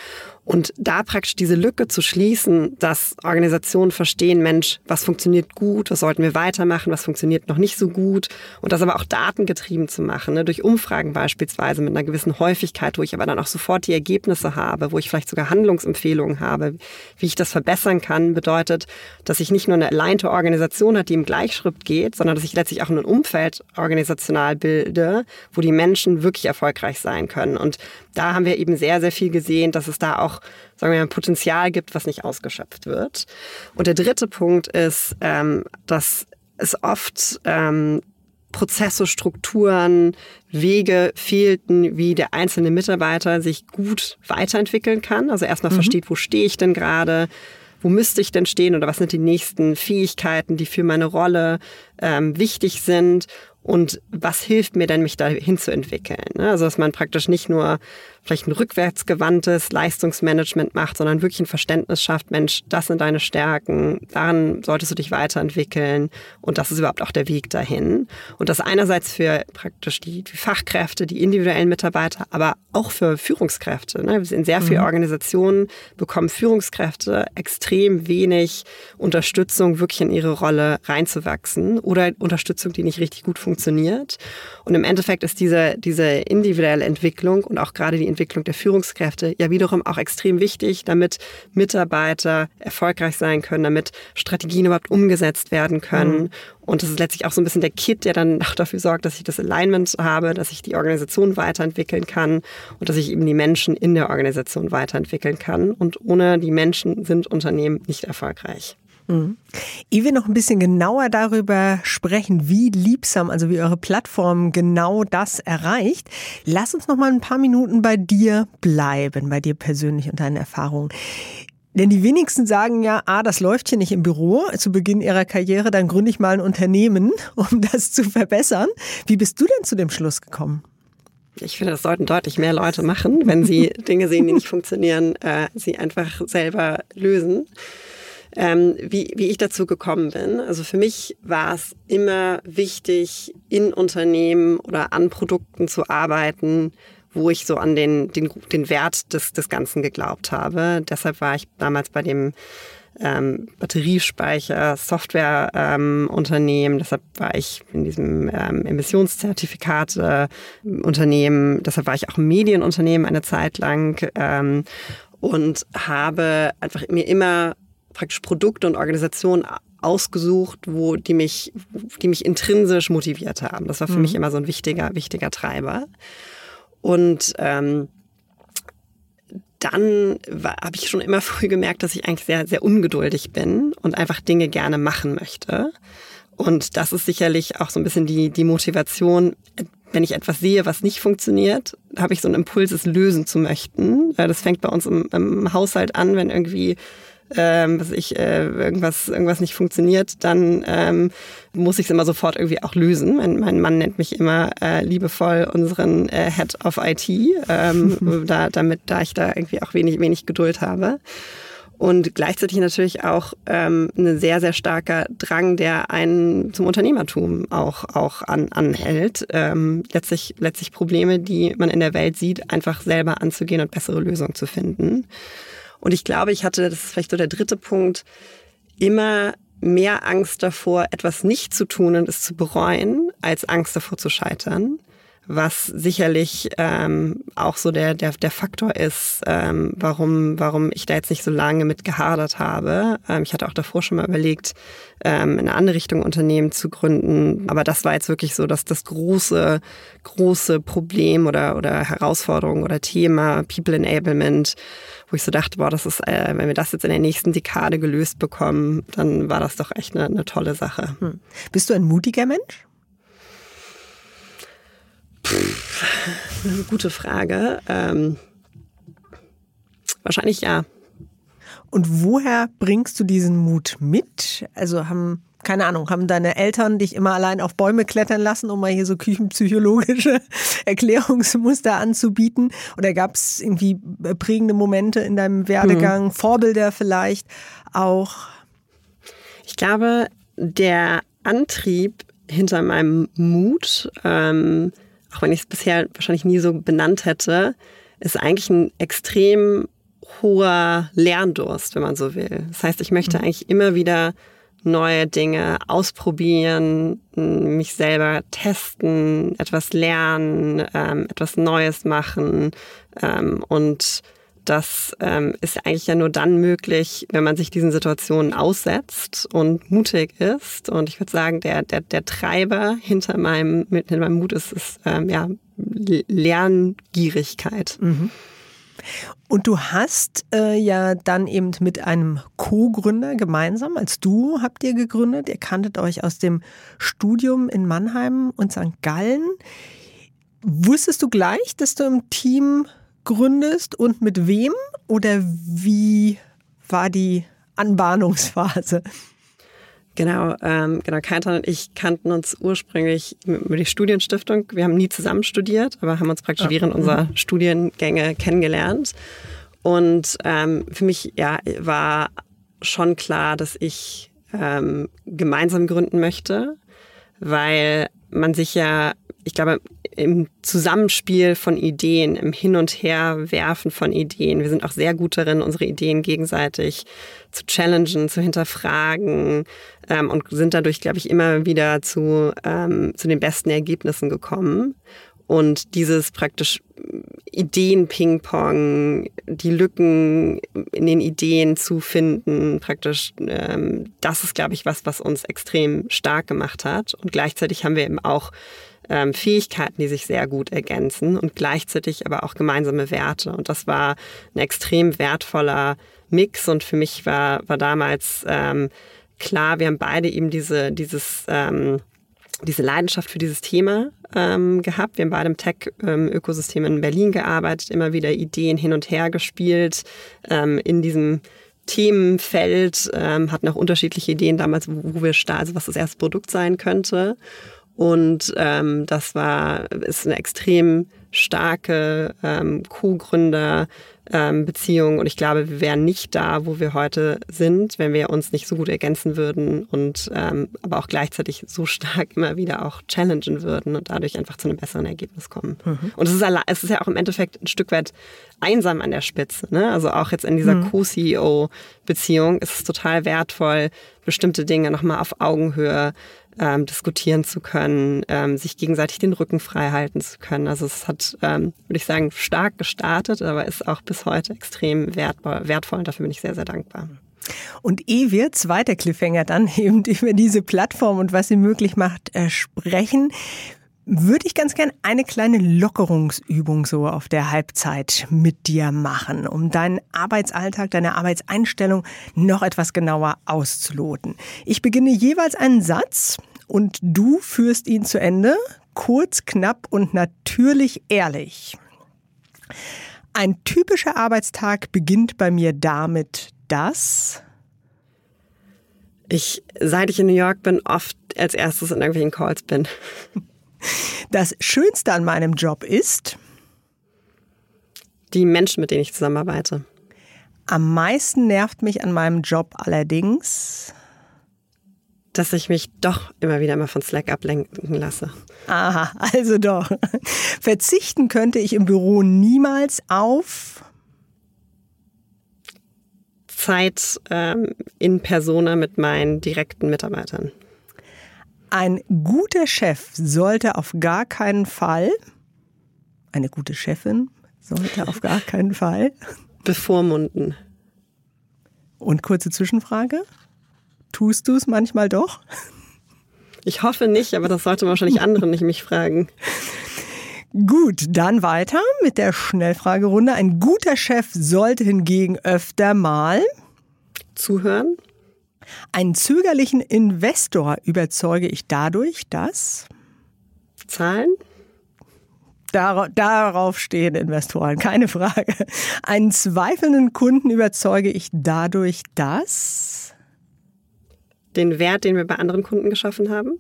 Und da praktisch diese Lücke zu schließen, dass Organisationen verstehen, Mensch, was funktioniert gut, was sollten wir weitermachen, was funktioniert noch nicht so gut und das aber auch datengetrieben zu machen, ne, durch Umfragen beispielsweise mit einer gewissen Häufigkeit, wo ich aber dann auch sofort die Ergebnisse habe, wo ich vielleicht sogar Handlungsempfehlungen habe, wie ich das verbessern kann, bedeutet, dass ich nicht nur eine alleinte Organisation hat, die im Gleichschritt geht, sondern dass ich letztlich auch ein Umfeld organisational bilde, wo die Menschen wirklich erfolgreich sein können. Und da haben wir eben sehr, sehr viel gesehen, dass es da auch, sagen wir mal, Potenzial gibt, was nicht ausgeschöpft wird. Und der dritte Punkt ist, ähm, dass es oft ähm, Prozesse, Strukturen, Wege fehlten, wie der einzelne Mitarbeiter sich gut weiterentwickeln kann. Also erstmal mhm. versteht, wo stehe ich denn gerade, wo müsste ich denn stehen oder was sind die nächsten Fähigkeiten, die für meine Rolle ähm, wichtig sind und was hilft mir denn, mich dahin zu entwickeln? Ne? Also, dass man praktisch nicht nur vielleicht ein rückwärtsgewandtes Leistungsmanagement macht, sondern wirklich ein Verständnis schafft, Mensch, das sind deine Stärken, daran solltest du dich weiterentwickeln und das ist überhaupt auch der Weg dahin. Und das einerseits für praktisch die, die Fachkräfte, die individuellen Mitarbeiter, aber auch für Führungskräfte. Ne? In sehr vielen mhm. Organisationen bekommen Führungskräfte extrem wenig Unterstützung, wirklich in ihre Rolle reinzuwachsen oder Unterstützung, die nicht richtig gut funktioniert. Und im Endeffekt ist diese, diese individuelle Entwicklung und auch gerade die Entwicklung der Führungskräfte ja wiederum auch extrem wichtig, damit Mitarbeiter erfolgreich sein können, damit Strategien überhaupt umgesetzt werden können. Mhm. Und das ist letztlich auch so ein bisschen der Kit, der dann auch dafür sorgt, dass ich das Alignment habe, dass ich die Organisation weiterentwickeln kann und dass ich eben die Menschen in der Organisation weiterentwickeln kann. Und ohne die Menschen sind Unternehmen nicht erfolgreich. Mhm. Ehe wir noch ein bisschen genauer darüber sprechen, wie liebsam, also wie eure Plattform genau das erreicht, lass uns noch mal ein paar Minuten bei dir bleiben, bei dir persönlich und deinen Erfahrungen. Denn die wenigsten sagen ja, ah, das läuft hier nicht im Büro zu Beginn ihrer Karriere, dann gründe ich mal ein Unternehmen, *laughs* um das zu verbessern. Wie bist du denn zu dem Schluss gekommen? Ich finde, das sollten deutlich mehr Leute machen, wenn sie *laughs* Dinge sehen, die nicht funktionieren, äh, sie einfach selber lösen. Ähm, wie, wie ich dazu gekommen bin. Also für mich war es immer wichtig, in Unternehmen oder an Produkten zu arbeiten, wo ich so an den, den, den Wert des, des Ganzen geglaubt habe. Deshalb war ich damals bei dem ähm, Batteriespeicher, Softwareunternehmen. Ähm, Deshalb war ich in diesem ähm, Emissionszertifikate-Unternehmen. Deshalb war ich auch Medienunternehmen eine Zeit lang ähm, und habe einfach mir immer praktisch Produkte und Organisationen ausgesucht, wo die mich, die mich intrinsisch motiviert haben. Das war für mhm. mich immer so ein wichtiger, wichtiger Treiber. Und ähm, dann habe ich schon immer *laughs* früh gemerkt, dass ich eigentlich sehr, sehr ungeduldig bin und einfach Dinge gerne machen möchte. Und das ist sicherlich auch so ein bisschen die, die Motivation, wenn ich etwas sehe, was nicht funktioniert, habe ich so einen Impuls, es lösen zu möchten. Das fängt bei uns im, im Haushalt an, wenn irgendwie ähm, was ich, äh, irgendwas, irgendwas nicht funktioniert, dann ähm, muss ich es immer sofort irgendwie auch lösen. Mein, mein Mann nennt mich immer äh, liebevoll unseren äh, Head of IT, ähm, *laughs* da, damit, da ich da irgendwie auch wenig, wenig Geduld habe. Und gleichzeitig natürlich auch ähm, ein sehr, sehr starker Drang, der einen zum Unternehmertum auch, auch an, anhält. Ähm, letztlich, letztlich Probleme, die man in der Welt sieht, einfach selber anzugehen und bessere Lösungen zu finden. Und ich glaube, ich hatte, das ist vielleicht so der dritte Punkt, immer mehr Angst davor, etwas nicht zu tun und es zu bereuen, als Angst davor zu scheitern was sicherlich ähm, auch so der, der, der Faktor ist, ähm, warum, warum ich da jetzt nicht so lange mit gehadert habe. Ähm, ich hatte auch davor schon mal überlegt, ähm, in eine andere Richtung Unternehmen zu gründen. Aber das war jetzt wirklich so, dass das große, große Problem oder, oder Herausforderung oder Thema People Enablement, wo ich so dachte, boah, das ist, äh, wenn wir das jetzt in der nächsten Dekade gelöst bekommen, dann war das doch echt eine, eine tolle Sache. Hm. Bist du ein mutiger Mensch? eine gute Frage. Ähm, wahrscheinlich ja. Und woher bringst du diesen Mut mit? Also haben, keine Ahnung, haben deine Eltern dich immer allein auf Bäume klettern lassen, um mal hier so küchenpsychologische *laughs* Erklärungsmuster anzubieten? Oder gab es irgendwie prägende Momente in deinem Werdegang, mhm. Vorbilder vielleicht auch? Ich glaube, der Antrieb hinter meinem Mut, ähm, auch wenn ich es bisher wahrscheinlich nie so benannt hätte, ist eigentlich ein extrem hoher Lerndurst, wenn man so will. Das heißt, ich möchte mhm. eigentlich immer wieder neue Dinge ausprobieren, mich selber testen, etwas lernen, ähm, etwas Neues machen ähm, und das ähm, ist eigentlich ja nur dann möglich, wenn man sich diesen Situationen aussetzt und mutig ist. Und ich würde sagen, der, der, der Treiber hinter meinem, hinter meinem Mut ist, ist ja, Lerngierigkeit. Mhm. Und du hast äh, ja dann eben mit einem Co-Gründer gemeinsam, als du habt ihr gegründet, ihr kanntet euch aus dem Studium in Mannheim und St. Gallen. Wusstest du gleich, dass du im Team gründest und mit wem? Oder wie war die Anbahnungsphase? Genau, ähm, genau. Keintan und ich kannten uns ursprünglich über die Studienstiftung. Wir haben nie zusammen studiert, aber haben uns praktisch ah, während unserer mhm. Studiengänge kennengelernt. Und ähm, für mich ja, war schon klar, dass ich ähm, gemeinsam gründen möchte, weil man sich ja, ich glaube, im Zusammenspiel von Ideen, im Hin- und Herwerfen von Ideen. Wir sind auch sehr gut darin, unsere Ideen gegenseitig zu challengen, zu hinterfragen ähm, und sind dadurch, glaube ich, immer wieder zu, ähm, zu den besten Ergebnissen gekommen. Und dieses praktisch Ideen-Ping-Pong, die Lücken in den Ideen zu finden, praktisch, ähm, das ist, glaube ich, was, was uns extrem stark gemacht hat. Und gleichzeitig haben wir eben auch ähm, Fähigkeiten, die sich sehr gut ergänzen und gleichzeitig aber auch gemeinsame Werte. Und das war ein extrem wertvoller Mix und für mich war, war damals ähm, klar, wir haben beide eben diese, dieses, ähm, diese Leidenschaft für dieses Thema ähm, gehabt. Wir haben beide im Tech-Ökosystem in Berlin gearbeitet, immer wieder Ideen hin und her gespielt, ähm, in diesem Themenfeld, ähm, hatten auch unterschiedliche Ideen damals, wo, wir starten, also was das erste Produkt sein könnte. Und ähm, das war, ist eine extrem starke ähm, Co-Gründer, ähm, Beziehung. Und ich glaube, wir wären nicht da, wo wir heute sind, wenn wir uns nicht so gut ergänzen würden und ähm, aber auch gleichzeitig so stark immer wieder auch challengen würden und dadurch einfach zu einem besseren Ergebnis kommen. Mhm. Und es ist, es ist ja auch im Endeffekt ein Stück weit einsam an der Spitze. Ne? Also auch jetzt in dieser mhm. Co-CEO-Beziehung ist es total wertvoll, bestimmte Dinge nochmal auf Augenhöhe ähm, diskutieren zu können, ähm, sich gegenseitig den Rücken frei halten zu können. Also es hat, ähm, würde ich sagen, stark gestartet, aber ist auch bis heute extrem wertvoll, wertvoll und dafür bin ich sehr, sehr dankbar. Und ehe wir, zweiter Cliffhanger dann *laughs* eben über diese Plattform und was sie möglich macht, äh, sprechen, würde ich ganz gern eine kleine Lockerungsübung so auf der Halbzeit mit dir machen, um deinen Arbeitsalltag, deine Arbeitseinstellung noch etwas genauer auszuloten. Ich beginne jeweils einen Satz und du führst ihn zu Ende, kurz, knapp und natürlich ehrlich. Ein typischer Arbeitstag beginnt bei mir damit, dass ich, seit ich in New York bin, oft als erstes in irgendwelchen Calls bin. Das Schönste an meinem Job ist? Die Menschen, mit denen ich zusammenarbeite. Am meisten nervt mich an meinem Job allerdings, dass ich mich doch immer wieder mal von Slack ablenken lasse. Aha, also doch. *laughs* Verzichten könnte ich im Büro niemals auf Zeit ähm, in Persona mit meinen direkten Mitarbeitern. Ein guter Chef sollte auf gar keinen Fall, eine gute Chefin sollte auf gar keinen Fall bevormunden. Und kurze Zwischenfrage. Tust du es manchmal doch? Ich hoffe nicht, aber das sollte wahrscheinlich andere nicht mich fragen. Gut, dann weiter mit der Schnellfragerunde. Ein guter Chef sollte hingegen öfter mal zuhören, einen zögerlichen Investor überzeuge ich dadurch, dass Zahlen? Dar darauf stehen Investoren, keine Frage. Einen zweifelnden Kunden überzeuge ich dadurch, dass den Wert, den wir bei anderen Kunden geschaffen haben.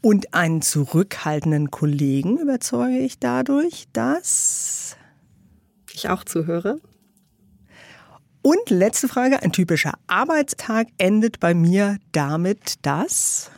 Und einen zurückhaltenden Kollegen überzeuge ich dadurch, dass ich auch zuhöre. Und letzte Frage, ein typischer Arbeitstag endet bei mir damit, dass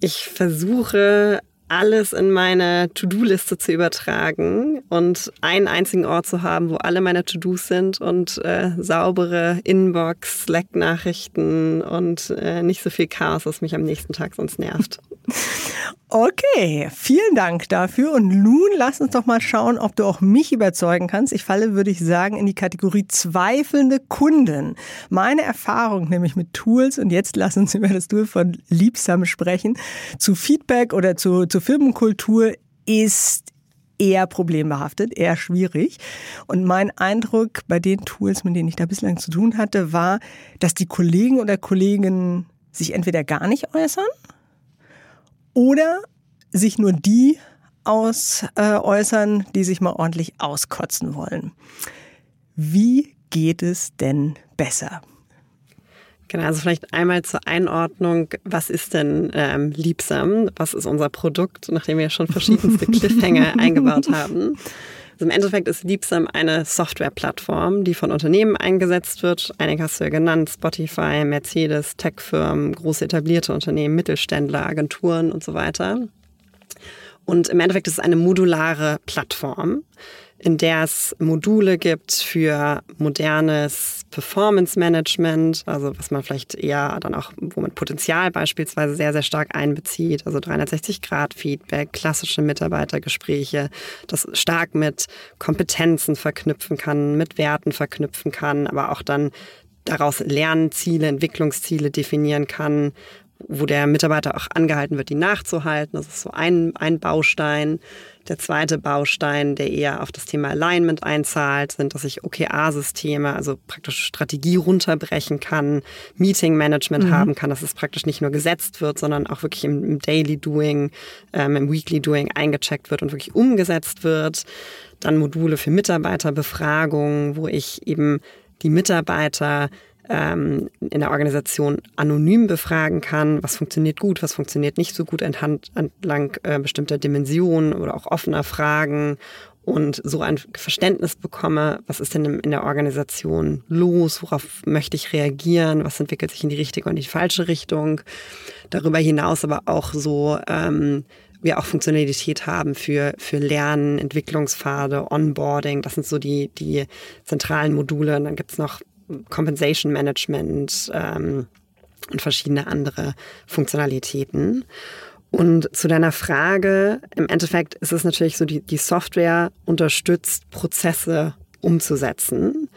ich versuche alles in meine To-Do-Liste zu übertragen und einen einzigen Ort zu haben, wo alle meine To-Dos sind und äh, saubere Inbox, Slack-Nachrichten und äh, nicht so viel Chaos, was mich am nächsten Tag sonst nervt. *laughs* Okay, vielen Dank dafür. Und nun lass uns doch mal schauen, ob du auch mich überzeugen kannst. Ich falle, würde ich sagen, in die Kategorie zweifelnde Kunden. Meine Erfahrung nämlich mit Tools, und jetzt lass uns *laughs* über das Tool von Liebsam sprechen, zu Feedback oder zu, zu Firmenkultur ist eher problembehaftet, eher schwierig. Und mein Eindruck bei den Tools, mit denen ich da bislang zu tun hatte, war, dass die Kollegen oder Kolleginnen sich entweder gar nicht äußern oder sich nur die aus, äh, äußern, die sich mal ordentlich auskotzen wollen. Wie geht es denn besser? Genau, also vielleicht einmal zur Einordnung, was ist denn ähm, Liebsam? Was ist unser Produkt, nachdem wir schon verschiedenste *laughs* Cliffhanger eingebaut haben? Also im Endeffekt ist Liebsam eine Softwareplattform, die von Unternehmen eingesetzt wird. Einige hast du ja genannt, Spotify, Mercedes, Techfirmen, große etablierte Unternehmen, Mittelständler, Agenturen und so weiter. Und im Endeffekt ist es eine modulare Plattform, in der es Module gibt für modernes Performance Management, also was man vielleicht eher dann auch, wo man Potenzial beispielsweise sehr, sehr stark einbezieht, also 360-Grad-Feedback, klassische Mitarbeitergespräche, das stark mit Kompetenzen verknüpfen kann, mit Werten verknüpfen kann, aber auch dann daraus Lernziele, Entwicklungsziele definieren kann, wo der Mitarbeiter auch angehalten wird, die nachzuhalten. Das ist so ein, ein Baustein. Der zweite Baustein, der eher auf das Thema Alignment einzahlt, sind, dass ich OKR-Systeme, also praktisch Strategie runterbrechen kann, Meeting-Management mhm. haben kann, dass es praktisch nicht nur gesetzt wird, sondern auch wirklich im, im Daily Doing, ähm, im Weekly Doing eingecheckt wird und wirklich umgesetzt wird. Dann Module für Mitarbeiterbefragungen, wo ich eben die Mitarbeiter ähm, in der Organisation anonym befragen kann, was funktioniert gut, was funktioniert nicht so gut anhand, entlang äh, bestimmter Dimensionen oder auch offener Fragen und so ein Verständnis bekomme, was ist denn in der Organisation los, worauf möchte ich reagieren, was entwickelt sich in die richtige und die falsche Richtung. Darüber hinaus aber auch so ähm, wir auch Funktionalität haben für, für Lernen, Entwicklungspfade, Onboarding. Das sind so die, die zentralen Module. Und dann gibt's noch Compensation Management ähm, und verschiedene andere Funktionalitäten. Und zu deiner Frage, im Endeffekt ist es natürlich so, die, die Software unterstützt Prozesse umzusetzen.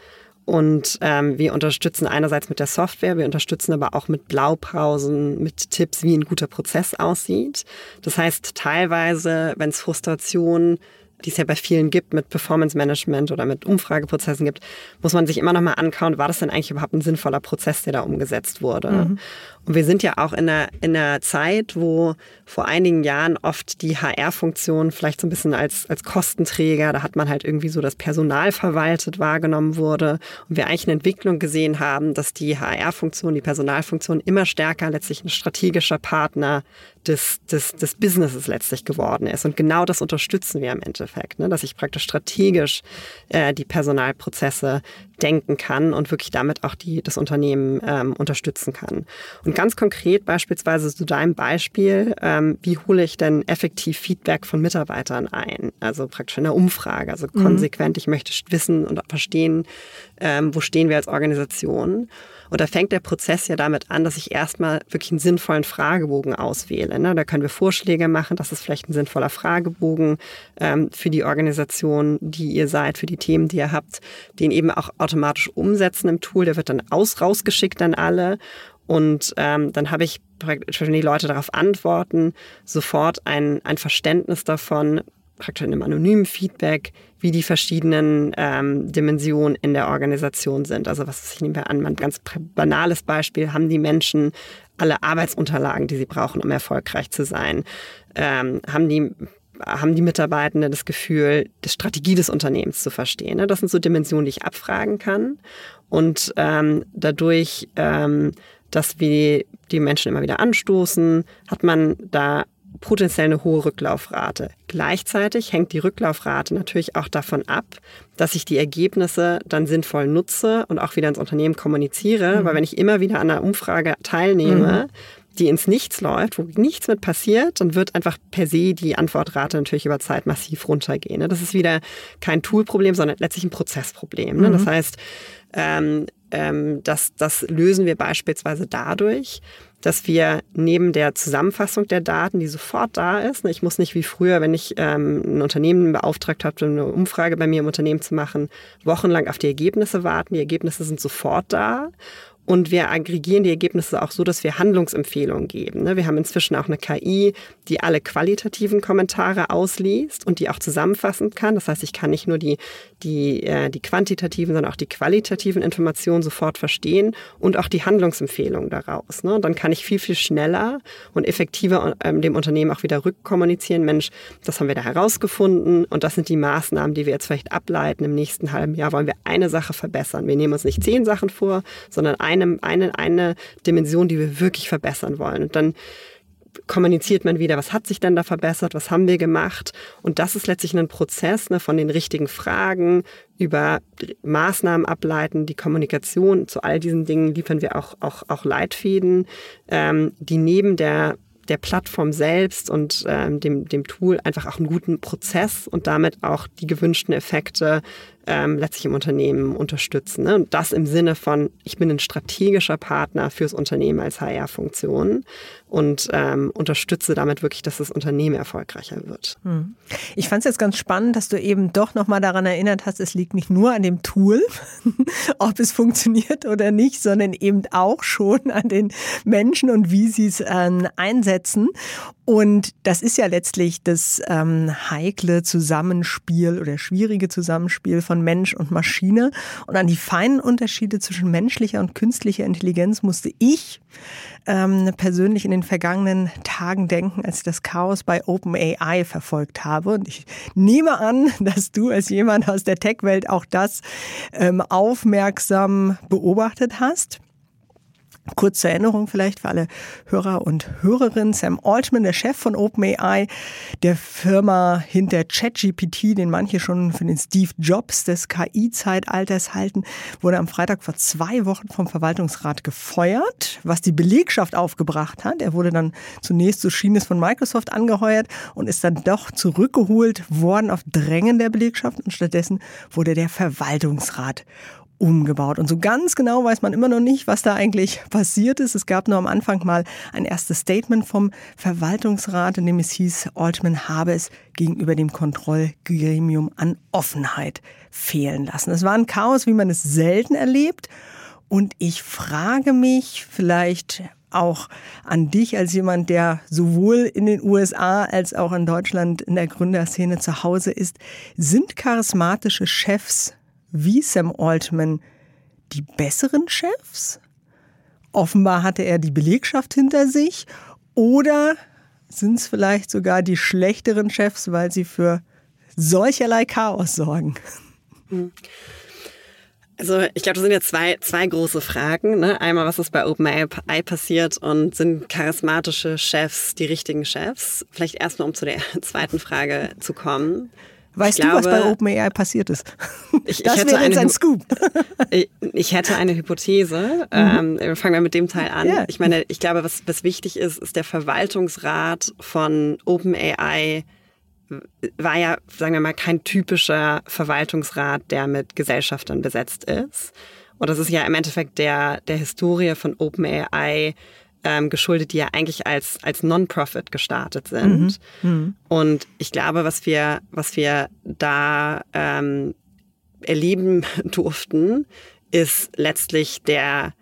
Und ähm, wir unterstützen einerseits mit der Software, wir unterstützen aber auch mit Blaupausen, mit Tipps, wie ein guter Prozess aussieht. Das heißt, teilweise, wenn es Frustration die es ja bei vielen gibt mit Performance Management oder mit Umfrageprozessen gibt, muss man sich immer noch mal anschauen, war das denn eigentlich überhaupt ein sinnvoller Prozess, der da umgesetzt wurde? Mhm. Und wir sind ja auch in einer, in einer Zeit, wo vor einigen Jahren oft die HR-Funktion vielleicht so ein bisschen als, als Kostenträger, da hat man halt irgendwie so das Personal verwaltet wahrgenommen wurde und wir eigentlich eine Entwicklung gesehen haben, dass die HR-Funktion, die Personalfunktion immer stärker letztlich ein strategischer Partner des, des, des Businesses letztlich geworden ist. Und genau das unterstützen wir im Endeffekt, ne? dass ich praktisch strategisch äh, die Personalprozesse denken kann und wirklich damit auch die, das Unternehmen ähm, unterstützen kann. Und ganz konkret beispielsweise zu deinem Beispiel, ähm, wie hole ich denn effektiv Feedback von Mitarbeitern ein? Also praktisch in der Umfrage, also mhm. konsequent, ich möchte wissen und verstehen, ähm, wo stehen wir als Organisation. Und da fängt der Prozess ja damit an, dass ich erstmal wirklich einen sinnvollen Fragebogen auswähle. Ne? Da können wir Vorschläge machen, das ist vielleicht ein sinnvoller Fragebogen ähm, für die Organisation, die ihr seid, für die Themen, die ihr habt, den eben auch automatisch umsetzen im Tool. Der wird dann aus, rausgeschickt an alle. Und ähm, dann habe ich wenn die Leute darauf antworten, sofort ein, ein Verständnis davon, praktisch in einem anonymen Feedback, wie die verschiedenen ähm, Dimensionen in der Organisation sind. Also was ich nehme an, ein ganz banales Beispiel, haben die Menschen alle Arbeitsunterlagen, die sie brauchen, um erfolgreich zu sein? Ähm, haben die haben die Mitarbeitenden das Gefühl, die Strategie des Unternehmens zu verstehen. Ne? Das sind so Dimensionen, die ich abfragen kann. Und ähm, dadurch, ähm, dass wir die Menschen immer wieder anstoßen, hat man da potenziell eine hohe Rücklaufrate. Gleichzeitig hängt die Rücklaufrate natürlich auch davon ab, dass ich die Ergebnisse dann sinnvoll nutze und auch wieder ins Unternehmen kommuniziere, mhm. weil wenn ich immer wieder an einer Umfrage teilnehme, mhm. die ins Nichts läuft, wo nichts mit passiert, dann wird einfach per se die Antwortrate natürlich über Zeit massiv runtergehen. Das ist wieder kein Toolproblem, sondern letztlich ein Prozessproblem. Ne? Mhm. Das heißt, ähm, ähm, das, das lösen wir beispielsweise dadurch, dass wir neben der Zusammenfassung der Daten, die sofort da ist, ne, ich muss nicht wie früher, wenn ich ähm, ein Unternehmen beauftragt habe, eine Umfrage bei mir im Unternehmen zu machen, wochenlang auf die Ergebnisse warten. Die Ergebnisse sind sofort da. Und wir aggregieren die Ergebnisse auch so, dass wir Handlungsempfehlungen geben. Ne? Wir haben inzwischen auch eine KI, die alle qualitativen Kommentare ausliest und die auch zusammenfassen kann. Das heißt, ich kann nicht nur die, die, äh, die quantitativen, sondern auch die qualitativen Informationen sofort verstehen und auch die Handlungsempfehlungen daraus. Ne? Und dann kann ich viel, viel schneller und effektiver ähm, dem Unternehmen auch wieder rückkommunizieren. Mensch, das haben wir da herausgefunden und das sind die Maßnahmen, die wir jetzt vielleicht ableiten. Im nächsten halben Jahr wollen wir eine Sache verbessern. Wir nehmen uns nicht zehn Sachen vor, sondern eine eine, eine, eine Dimension, die wir wirklich verbessern wollen. Und dann kommuniziert man wieder, was hat sich denn da verbessert, was haben wir gemacht. Und das ist letztlich ein Prozess ne, von den richtigen Fragen über Maßnahmen ableiten, die Kommunikation. Zu all diesen Dingen liefern wir auch, auch, auch Leitfäden, ähm, die neben der der Plattform selbst und ähm, dem, dem Tool einfach auch einen guten Prozess und damit auch die gewünschten Effekte ähm, letztlich im Unternehmen unterstützen. Ne? Und das im Sinne von, ich bin ein strategischer Partner fürs Unternehmen als HR-Funktion und ähm, unterstütze damit wirklich, dass das Unternehmen erfolgreicher wird. Hm. Ich fand es jetzt ganz spannend, dass du eben doch nochmal daran erinnert hast, es liegt nicht nur an dem Tool, *laughs* ob es funktioniert oder nicht, sondern eben auch schon an den Menschen und wie sie es ähm, einsetzen. Und das ist ja letztlich das ähm, heikle Zusammenspiel oder schwierige Zusammenspiel von Mensch und Maschine. Und an die feinen Unterschiede zwischen menschlicher und künstlicher Intelligenz musste ich ähm, persönlich in den vergangenen Tagen denken, als ich das Chaos bei OpenAI verfolgt habe. Und ich nehme an, *laughs* dass du als jemand aus der Tech-Welt auch das ähm, aufmerksam beobachtet hast. Kurz zur Erinnerung vielleicht für alle Hörer und Hörerinnen. Sam Altman, der Chef von OpenAI, der Firma hinter ChatGPT, den manche schon für den Steve Jobs des KI-Zeitalters halten, wurde am Freitag vor zwei Wochen vom Verwaltungsrat gefeuert, was die Belegschaft aufgebracht hat. Er wurde dann zunächst, so schien es, von Microsoft angeheuert und ist dann doch zurückgeholt worden auf Drängen der Belegschaft und stattdessen wurde der Verwaltungsrat umgebaut. Und so ganz genau weiß man immer noch nicht, was da eigentlich *laughs* passiert ist. Es gab nur am Anfang mal ein erstes Statement vom Verwaltungsrat, in dem es hieß, Altman habe es gegenüber dem Kontrollgremium an Offenheit fehlen lassen. Es war ein Chaos, wie man es selten erlebt. Und ich frage mich vielleicht auch an dich als jemand, der sowohl in den USA als auch in Deutschland in der Gründerszene zu Hause ist, sind charismatische Chefs wie Sam Altman die besseren Chefs? Offenbar hatte er die Belegschaft hinter sich. Oder sind es vielleicht sogar die schlechteren Chefs, weil sie für solcherlei Chaos sorgen? Also ich glaube, das sind ja zwei, zwei große Fragen. Ne? Einmal, was ist bei OpenAI passiert und sind charismatische Chefs die richtigen Chefs? Vielleicht erstmal, um zu der *laughs* zweiten Frage zu kommen. Weißt ich du, glaube, was bei OpenAI passiert ist? Ich, das ich wäre jetzt ein Scoop. Ich, ich, hätte eine Hypothese. Mhm. Ähm, fangen wir mit dem Teil an. Ja. Ich meine, ich glaube, was, was wichtig ist, ist der Verwaltungsrat von OpenAI war ja, sagen wir mal, kein typischer Verwaltungsrat, der mit Gesellschaftern besetzt ist. Und das ist ja im Endeffekt der, der Historie von OpenAI ähm, geschuldet, die ja eigentlich als, als Non-Profit gestartet sind. Mhm. Mhm. Und ich glaube, was wir, was wir da ähm, erleben *laughs* durften, ist letztlich der,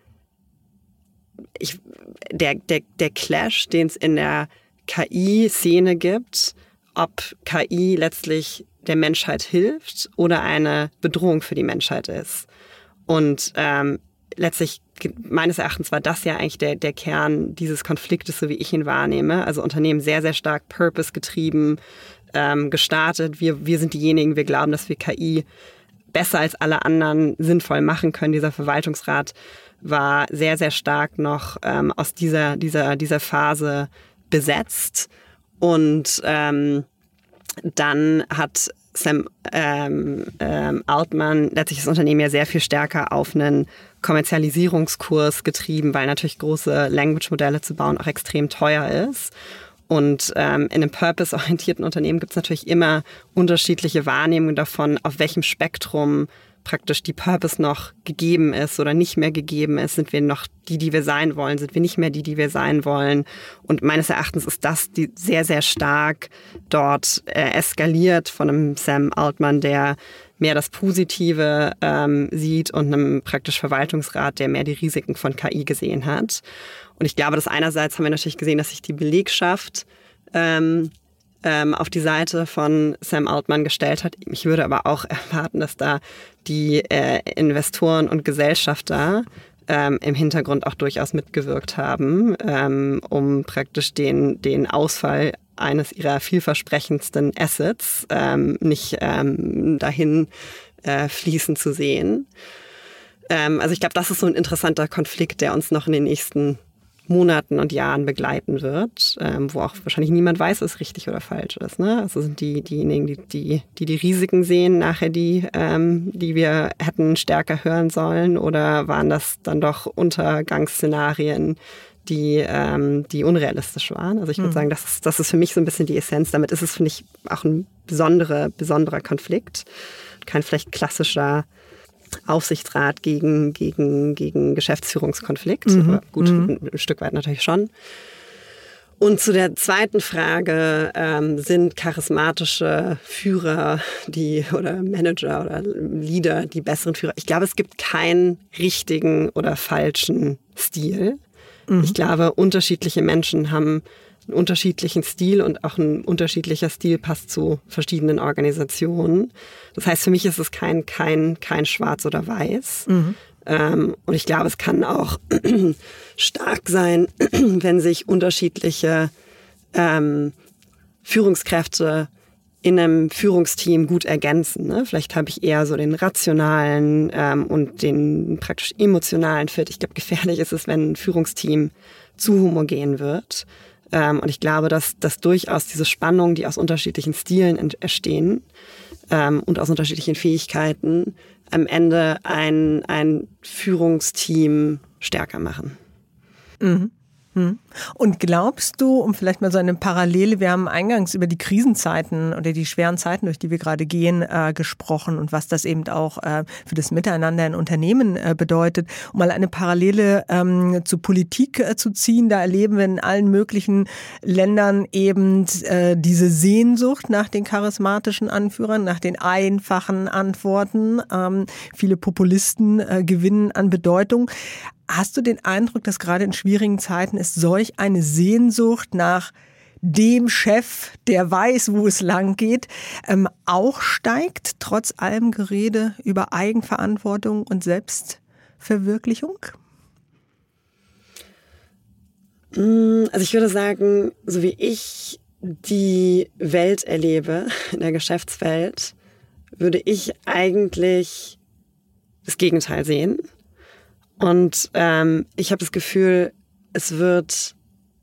ich, der, der, der Clash, den es in der KI-Szene gibt, ob KI letztlich der Menschheit hilft oder eine Bedrohung für die Menschheit ist. Und ähm, letztlich meines Erachtens war das ja eigentlich der, der Kern dieses Konfliktes, so wie ich ihn wahrnehme. Also Unternehmen sehr, sehr stark Purpose getrieben, ähm, gestartet. Wir, wir sind diejenigen, wir glauben, dass wir KI besser als alle anderen sinnvoll machen können. Dieser Verwaltungsrat war sehr, sehr stark noch ähm, aus dieser, dieser, dieser Phase besetzt. Und ähm, dann hat Sam ähm, ähm, Altman letztlich das Unternehmen ja sehr viel stärker auf einen Kommerzialisierungskurs getrieben, weil natürlich große Language-Modelle zu bauen auch extrem teuer ist. Und ähm, in einem purpose-orientierten Unternehmen gibt es natürlich immer unterschiedliche Wahrnehmungen davon, auf welchem Spektrum praktisch die Purpose noch gegeben ist oder nicht mehr gegeben ist. Sind wir noch die, die wir sein wollen? Sind wir nicht mehr die, die wir sein wollen? Und meines Erachtens ist das die sehr, sehr stark dort äh, eskaliert von einem Sam Altman, der mehr das Positive ähm, sieht und einem praktisch Verwaltungsrat, der mehr die Risiken von KI gesehen hat. Und ich glaube, dass einerseits haben wir natürlich gesehen, dass sich die Belegschaft ähm, ähm, auf die Seite von Sam Altman gestellt hat. Ich würde aber auch *laughs* erwarten, dass da die äh, Investoren und Gesellschafter ähm, im Hintergrund auch durchaus mitgewirkt haben, ähm, um praktisch den, den Ausfall eines ihrer vielversprechendsten Assets ähm, nicht ähm, dahin äh, fließen zu sehen. Ähm, also ich glaube, das ist so ein interessanter Konflikt, der uns noch in den nächsten Monaten und Jahren begleiten wird, ähm, wo auch wahrscheinlich niemand weiß, was richtig oder falsch ist. Ne? Also sind die diejenigen, die die, die, die Risiken sehen, nachher die, ähm, die wir hätten stärker hören sollen, oder waren das dann doch Untergangsszenarien, die, ähm, die unrealistisch waren? Also ich würde mhm. sagen, das ist, das ist für mich so ein bisschen die Essenz. Damit ist es, finde ich, auch ein besonderer, besonderer Konflikt. Kein vielleicht klassischer Aufsichtsrat gegen, gegen, gegen Geschäftsführungskonflikt. Mhm. Gut, mhm. ein Stück weit natürlich schon. Und zu der zweiten Frage, ähm, sind charismatische Führer die oder Manager oder Leader die besseren Führer? Ich glaube, es gibt keinen richtigen oder falschen Stil. Mhm. Ich glaube, unterschiedliche Menschen haben einen unterschiedlichen Stil und auch ein unterschiedlicher Stil passt zu verschiedenen Organisationen. Das heißt, für mich ist es kein, kein, kein Schwarz oder Weiß. Mhm. Ähm, und ich glaube, es kann auch *clears throat* stark sein, *clears throat* wenn sich unterschiedliche ähm, Führungskräfte in einem Führungsteam gut ergänzen. Ne? Vielleicht habe ich eher so den rationalen ähm, und den praktisch emotionalen Fit. Ich glaube, gefährlich ist es, wenn ein Führungsteam zu homogen wird. Ähm, und ich glaube, dass, dass durchaus diese Spannungen, die aus unterschiedlichen Stilen entstehen ähm, und aus unterschiedlichen Fähigkeiten, am Ende ein, ein Führungsteam stärker machen. Mhm. Hm. Und glaubst du, um vielleicht mal so eine Parallele, wir haben eingangs über die Krisenzeiten oder die schweren Zeiten, durch die wir gerade gehen, äh, gesprochen und was das eben auch äh, für das Miteinander in Unternehmen äh, bedeutet. Um mal eine Parallele ähm, zur Politik äh, zu ziehen, da erleben wir in allen möglichen Ländern eben äh, diese Sehnsucht nach den charismatischen Anführern, nach den einfachen Antworten. Ähm, viele Populisten äh, gewinnen an Bedeutung. Hast du den Eindruck, dass gerade in schwierigen Zeiten ist solch eine Sehnsucht nach dem Chef, der weiß, wo es lang geht, ähm, auch steigt, trotz allem Gerede über Eigenverantwortung und Selbstverwirklichung? Mm, also ich würde sagen, so wie ich die Welt erlebe, in der Geschäftswelt, würde ich eigentlich das Gegenteil sehen. Und ähm, ich habe das Gefühl, es wird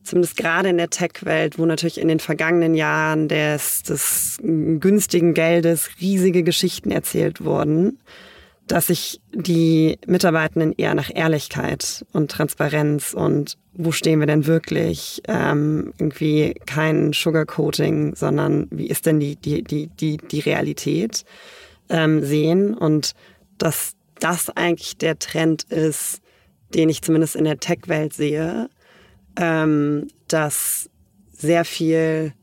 zumindest gerade in der Tech-Welt, wo natürlich in den vergangenen Jahren des, des günstigen Geldes riesige Geschichten erzählt wurden, dass sich die Mitarbeitenden eher nach Ehrlichkeit und Transparenz und wo stehen wir denn wirklich, ähm, irgendwie kein Sugarcoating, sondern wie ist denn die, die, die, die, die Realität ähm, sehen. Und dass das eigentlich der Trend ist, den ich zumindest in der Tech-Welt sehe, ähm, dass sehr viel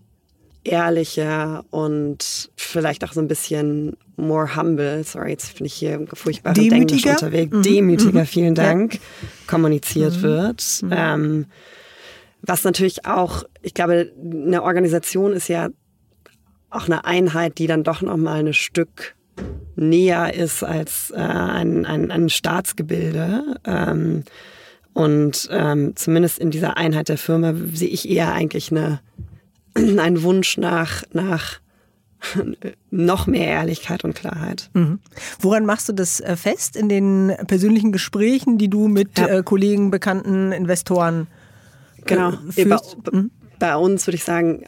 ehrlicher und vielleicht auch so ein bisschen more humble, sorry, jetzt bin ich hier furchtbar Englisch unterwegs, mhm. demütiger, mhm. vielen Dank, ja. kommuniziert mhm. wird. Mhm. Ähm, was natürlich auch, ich glaube, eine Organisation ist ja auch eine Einheit, die dann doch nochmal ein Stück näher ist als äh, ein, ein, ein Staatsgebilde. Ähm, und ähm, zumindest in dieser Einheit der Firma sehe ich eher eigentlich eine, *clears throat* einen Wunsch nach, nach *laughs* noch mehr Ehrlichkeit und Klarheit. Mhm. Woran machst du das äh, fest in den persönlichen Gesprächen, die du mit ja. äh, Kollegen, Bekannten, Investoren Genau. Äh, führst? Mhm bei uns, würde ich sagen,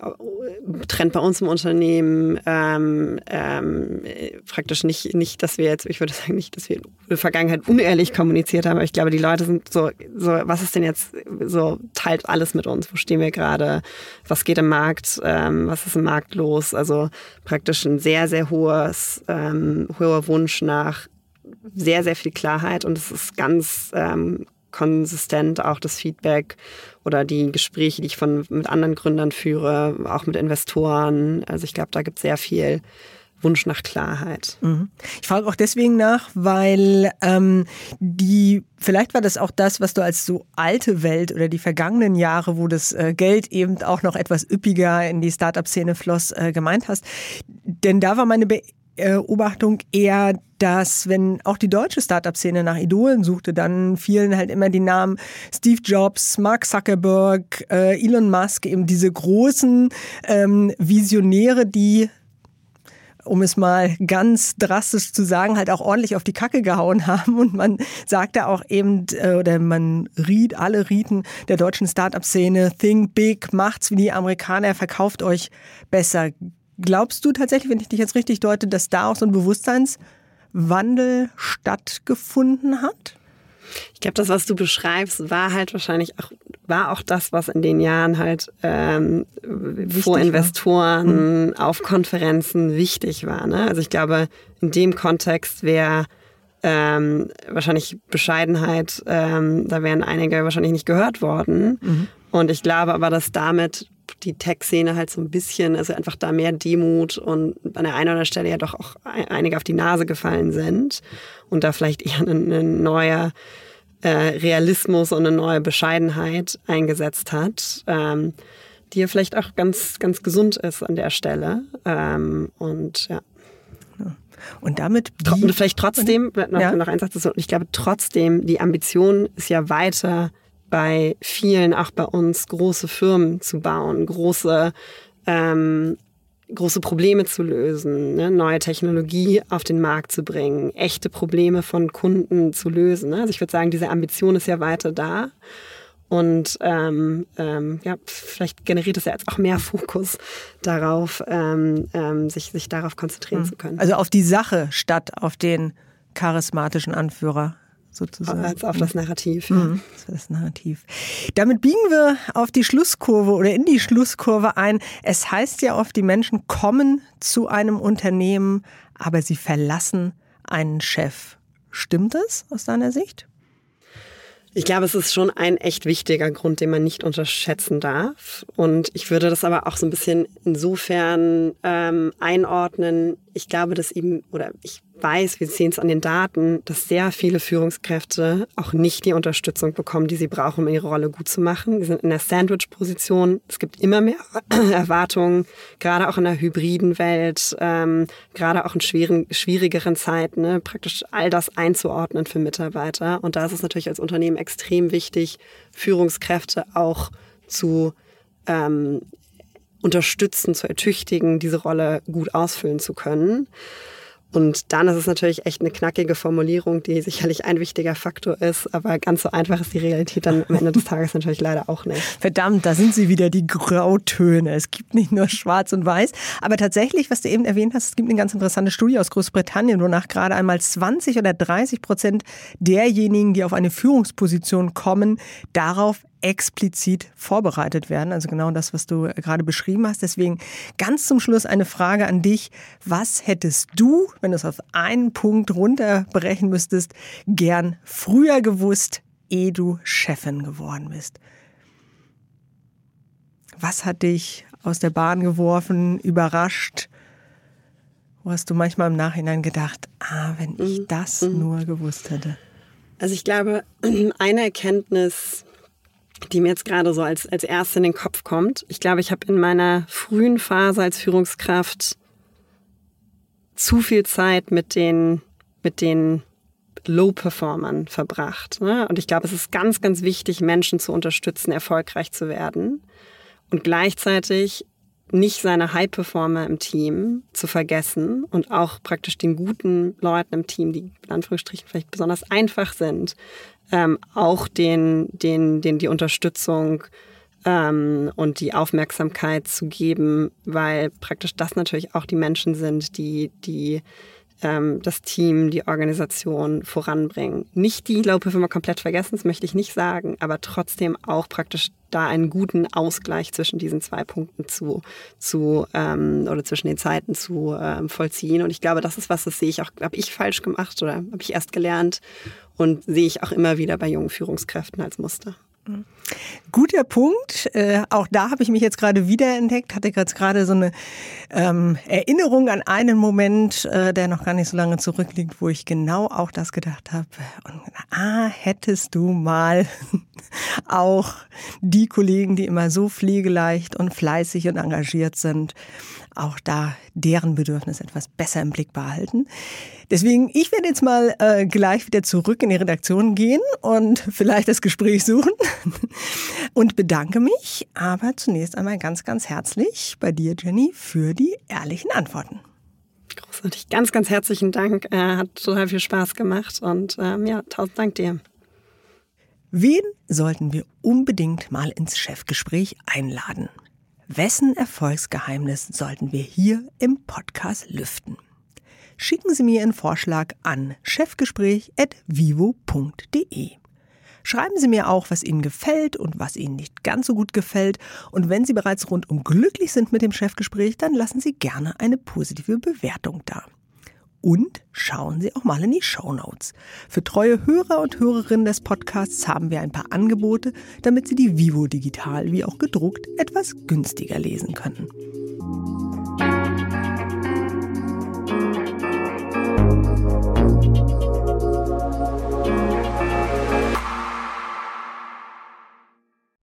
Trend bei uns im Unternehmen ähm, ähm, praktisch nicht, nicht, dass wir jetzt, ich würde sagen, nicht, dass wir in der Vergangenheit unehrlich kommuniziert haben, aber ich glaube, die Leute sind so, so, was ist denn jetzt, so teilt alles mit uns, wo stehen wir gerade, was geht im Markt, ähm, was ist im Markt los, also praktisch ein sehr, sehr hohes, ähm, hoher Wunsch nach sehr, sehr viel Klarheit und es ist ganz ähm, konsistent auch das Feedback oder die Gespräche, die ich von, mit anderen Gründern führe, auch mit Investoren. Also ich glaube, da gibt es sehr viel Wunsch nach Klarheit. Mhm. Ich frage auch deswegen nach, weil ähm, die, vielleicht war das auch das, was du als so alte Welt oder die vergangenen Jahre, wo das äh, Geld eben auch noch etwas üppiger in die Startup-Szene floss, äh, gemeint hast. Denn da war meine Be Beobachtung eher, dass wenn auch die deutsche Startup-Szene nach Idolen suchte, dann fielen halt immer die Namen Steve Jobs, Mark Zuckerberg, äh, Elon Musk, eben diese großen ähm, Visionäre, die um es mal ganz drastisch zu sagen, halt auch ordentlich auf die Kacke gehauen *laughs* haben. Und man sagte auch eben, äh, oder man riet, alle rieten der deutschen Startup-Szene, think big, macht's wie die Amerikaner, verkauft euch besser. Glaubst du tatsächlich, wenn ich dich jetzt richtig deute, dass da auch so ein Bewusstseinswandel stattgefunden hat? Ich glaube, das, was du beschreibst, war halt wahrscheinlich auch, war auch das, was in den Jahren halt ähm, vor Investoren hm. auf Konferenzen wichtig war. Ne? Also ich glaube, in dem Kontext wäre ähm, wahrscheinlich Bescheidenheit, ähm, da wären einige wahrscheinlich nicht gehört worden. Mhm. Und ich glaube aber, dass damit die Tech-Szene halt so ein bisschen, also einfach da mehr Demut und an der einen oder anderen Stelle ja doch auch einige auf die Nase gefallen sind und da vielleicht eher ein, ein neuer äh, Realismus und eine neue Bescheidenheit eingesetzt hat. Ähm, die ja vielleicht auch ganz, ganz gesund ist an der Stelle. Ähm, und ja. Und damit. Und vielleicht trotzdem, noch, ja. noch ein Satz, ich glaube trotzdem, die Ambition ist ja weiter bei vielen, auch bei uns, große Firmen zu bauen, große, ähm, große Probleme zu lösen, ne? neue Technologie auf den Markt zu bringen, echte Probleme von Kunden zu lösen. Ne? Also ich würde sagen, diese Ambition ist ja weiter da. Und ähm, ähm, ja, vielleicht generiert es ja jetzt auch mehr Fokus darauf, ähm, ähm, sich, sich darauf konzentrieren mhm. zu können. Also auf die Sache statt auf den charismatischen Anführer sozusagen. Als auf das Narrativ. Ja. Mhm, das Narrativ. Damit biegen wir auf die Schlusskurve oder in die Schlusskurve ein. Es heißt ja oft, die Menschen kommen zu einem Unternehmen, aber sie verlassen einen Chef. Stimmt das aus deiner Sicht? Ich glaube, es ist schon ein echt wichtiger Grund, den man nicht unterschätzen darf. Und ich würde das aber auch so ein bisschen insofern ähm, einordnen. Ich glaube, dass eben, oder ich weiß, wir sehen es an den Daten, dass sehr viele Führungskräfte auch nicht die Unterstützung bekommen, die sie brauchen, um ihre Rolle gut zu machen. Die sind in der Sandwich-Position. Es gibt immer mehr *clears throat* Erwartungen, gerade auch in der hybriden Welt, ähm, gerade auch in schweren, schwierigeren Zeiten, ne, praktisch all das einzuordnen für Mitarbeiter. Und da ist es natürlich als Unternehmen extrem wichtig, Führungskräfte auch zu ähm, unterstützen, zu ertüchtigen, diese Rolle gut ausfüllen zu können. Und dann ist es natürlich echt eine knackige Formulierung, die sicherlich ein wichtiger Faktor ist, aber ganz so einfach ist die Realität dann am Ende des *laughs* Tages natürlich leider auch nicht. Verdammt, da sind sie wieder die Grautöne. Es gibt nicht nur schwarz und weiß, aber tatsächlich, was du eben erwähnt hast, es gibt eine ganz interessante Studie aus Großbritannien, wonach gerade einmal 20 oder 30 Prozent derjenigen, die auf eine Führungsposition kommen, darauf explizit vorbereitet werden. Also genau das, was du gerade beschrieben hast. Deswegen ganz zum Schluss eine Frage an dich. Was hättest du, wenn du es auf einen Punkt runterbrechen müsstest, gern früher gewusst, ehe du Chefin geworden bist? Was hat dich aus der Bahn geworfen, überrascht? Wo hast du manchmal im Nachhinein gedacht, ah, wenn ich mhm. das mhm. nur gewusst hätte? Also ich glaube, *clears throat* eine Erkenntnis, die mir jetzt gerade so als, als erste in den Kopf kommt. Ich glaube, ich habe in meiner frühen Phase als Führungskraft zu viel Zeit mit den, mit den Low-Performern verbracht. Ne? Und ich glaube, es ist ganz, ganz wichtig, Menschen zu unterstützen, erfolgreich zu werden. Und gleichzeitig nicht seine High-Performer im Team zu vergessen und auch praktisch den guten Leuten im Team, die in Anführungsstrichen vielleicht besonders einfach sind, ähm, auch den, den, den, die Unterstützung ähm, und die Aufmerksamkeit zu geben, weil praktisch das natürlich auch die Menschen sind, die, die ähm, das Team, die Organisation voranbringen. Nicht die Low-Performer komplett vergessen, das möchte ich nicht sagen, aber trotzdem auch praktisch da einen guten Ausgleich zwischen diesen zwei Punkten zu, zu ähm, oder zwischen den Zeiten zu ähm, vollziehen. Und ich glaube, das ist was, das sehe ich auch, habe ich falsch gemacht oder habe ich erst gelernt und sehe ich auch immer wieder bei jungen Führungskräften als Muster. Guter Punkt. Äh, auch da habe ich mich jetzt gerade wiederentdeckt. Hatte jetzt gerade so eine ähm, Erinnerung an einen Moment, äh, der noch gar nicht so lange zurückliegt, wo ich genau auch das gedacht habe. Und ah, hättest du mal *laughs* auch die Kollegen, die immer so pflegeleicht und fleißig und engagiert sind, auch da deren Bedürfnis etwas besser im Blick behalten. Deswegen, ich werde jetzt mal äh, gleich wieder zurück in die Redaktion gehen und *laughs* vielleicht das Gespräch suchen *laughs* und bedanke mich, aber zunächst einmal ganz, ganz herzlich bei dir, Jenny, für die ehrlichen Antworten. Großartig. Ganz, ganz herzlichen Dank. Äh, hat total viel Spaß gemacht und ähm, ja, tausend Dank dir. Wen sollten wir unbedingt mal ins Chefgespräch einladen? Wessen Erfolgsgeheimnis sollten wir hier im Podcast lüften? Schicken Sie mir Ihren Vorschlag an chefgespräch.vivo.de. Schreiben Sie mir auch, was Ihnen gefällt und was Ihnen nicht ganz so gut gefällt. Und wenn Sie bereits rundum glücklich sind mit dem Chefgespräch, dann lassen Sie gerne eine positive Bewertung da. Und schauen Sie auch mal in die Show Notes. Für treue Hörer und Hörerinnen des Podcasts haben wir ein paar Angebote, damit Sie die Vivo digital wie auch gedruckt etwas günstiger lesen können.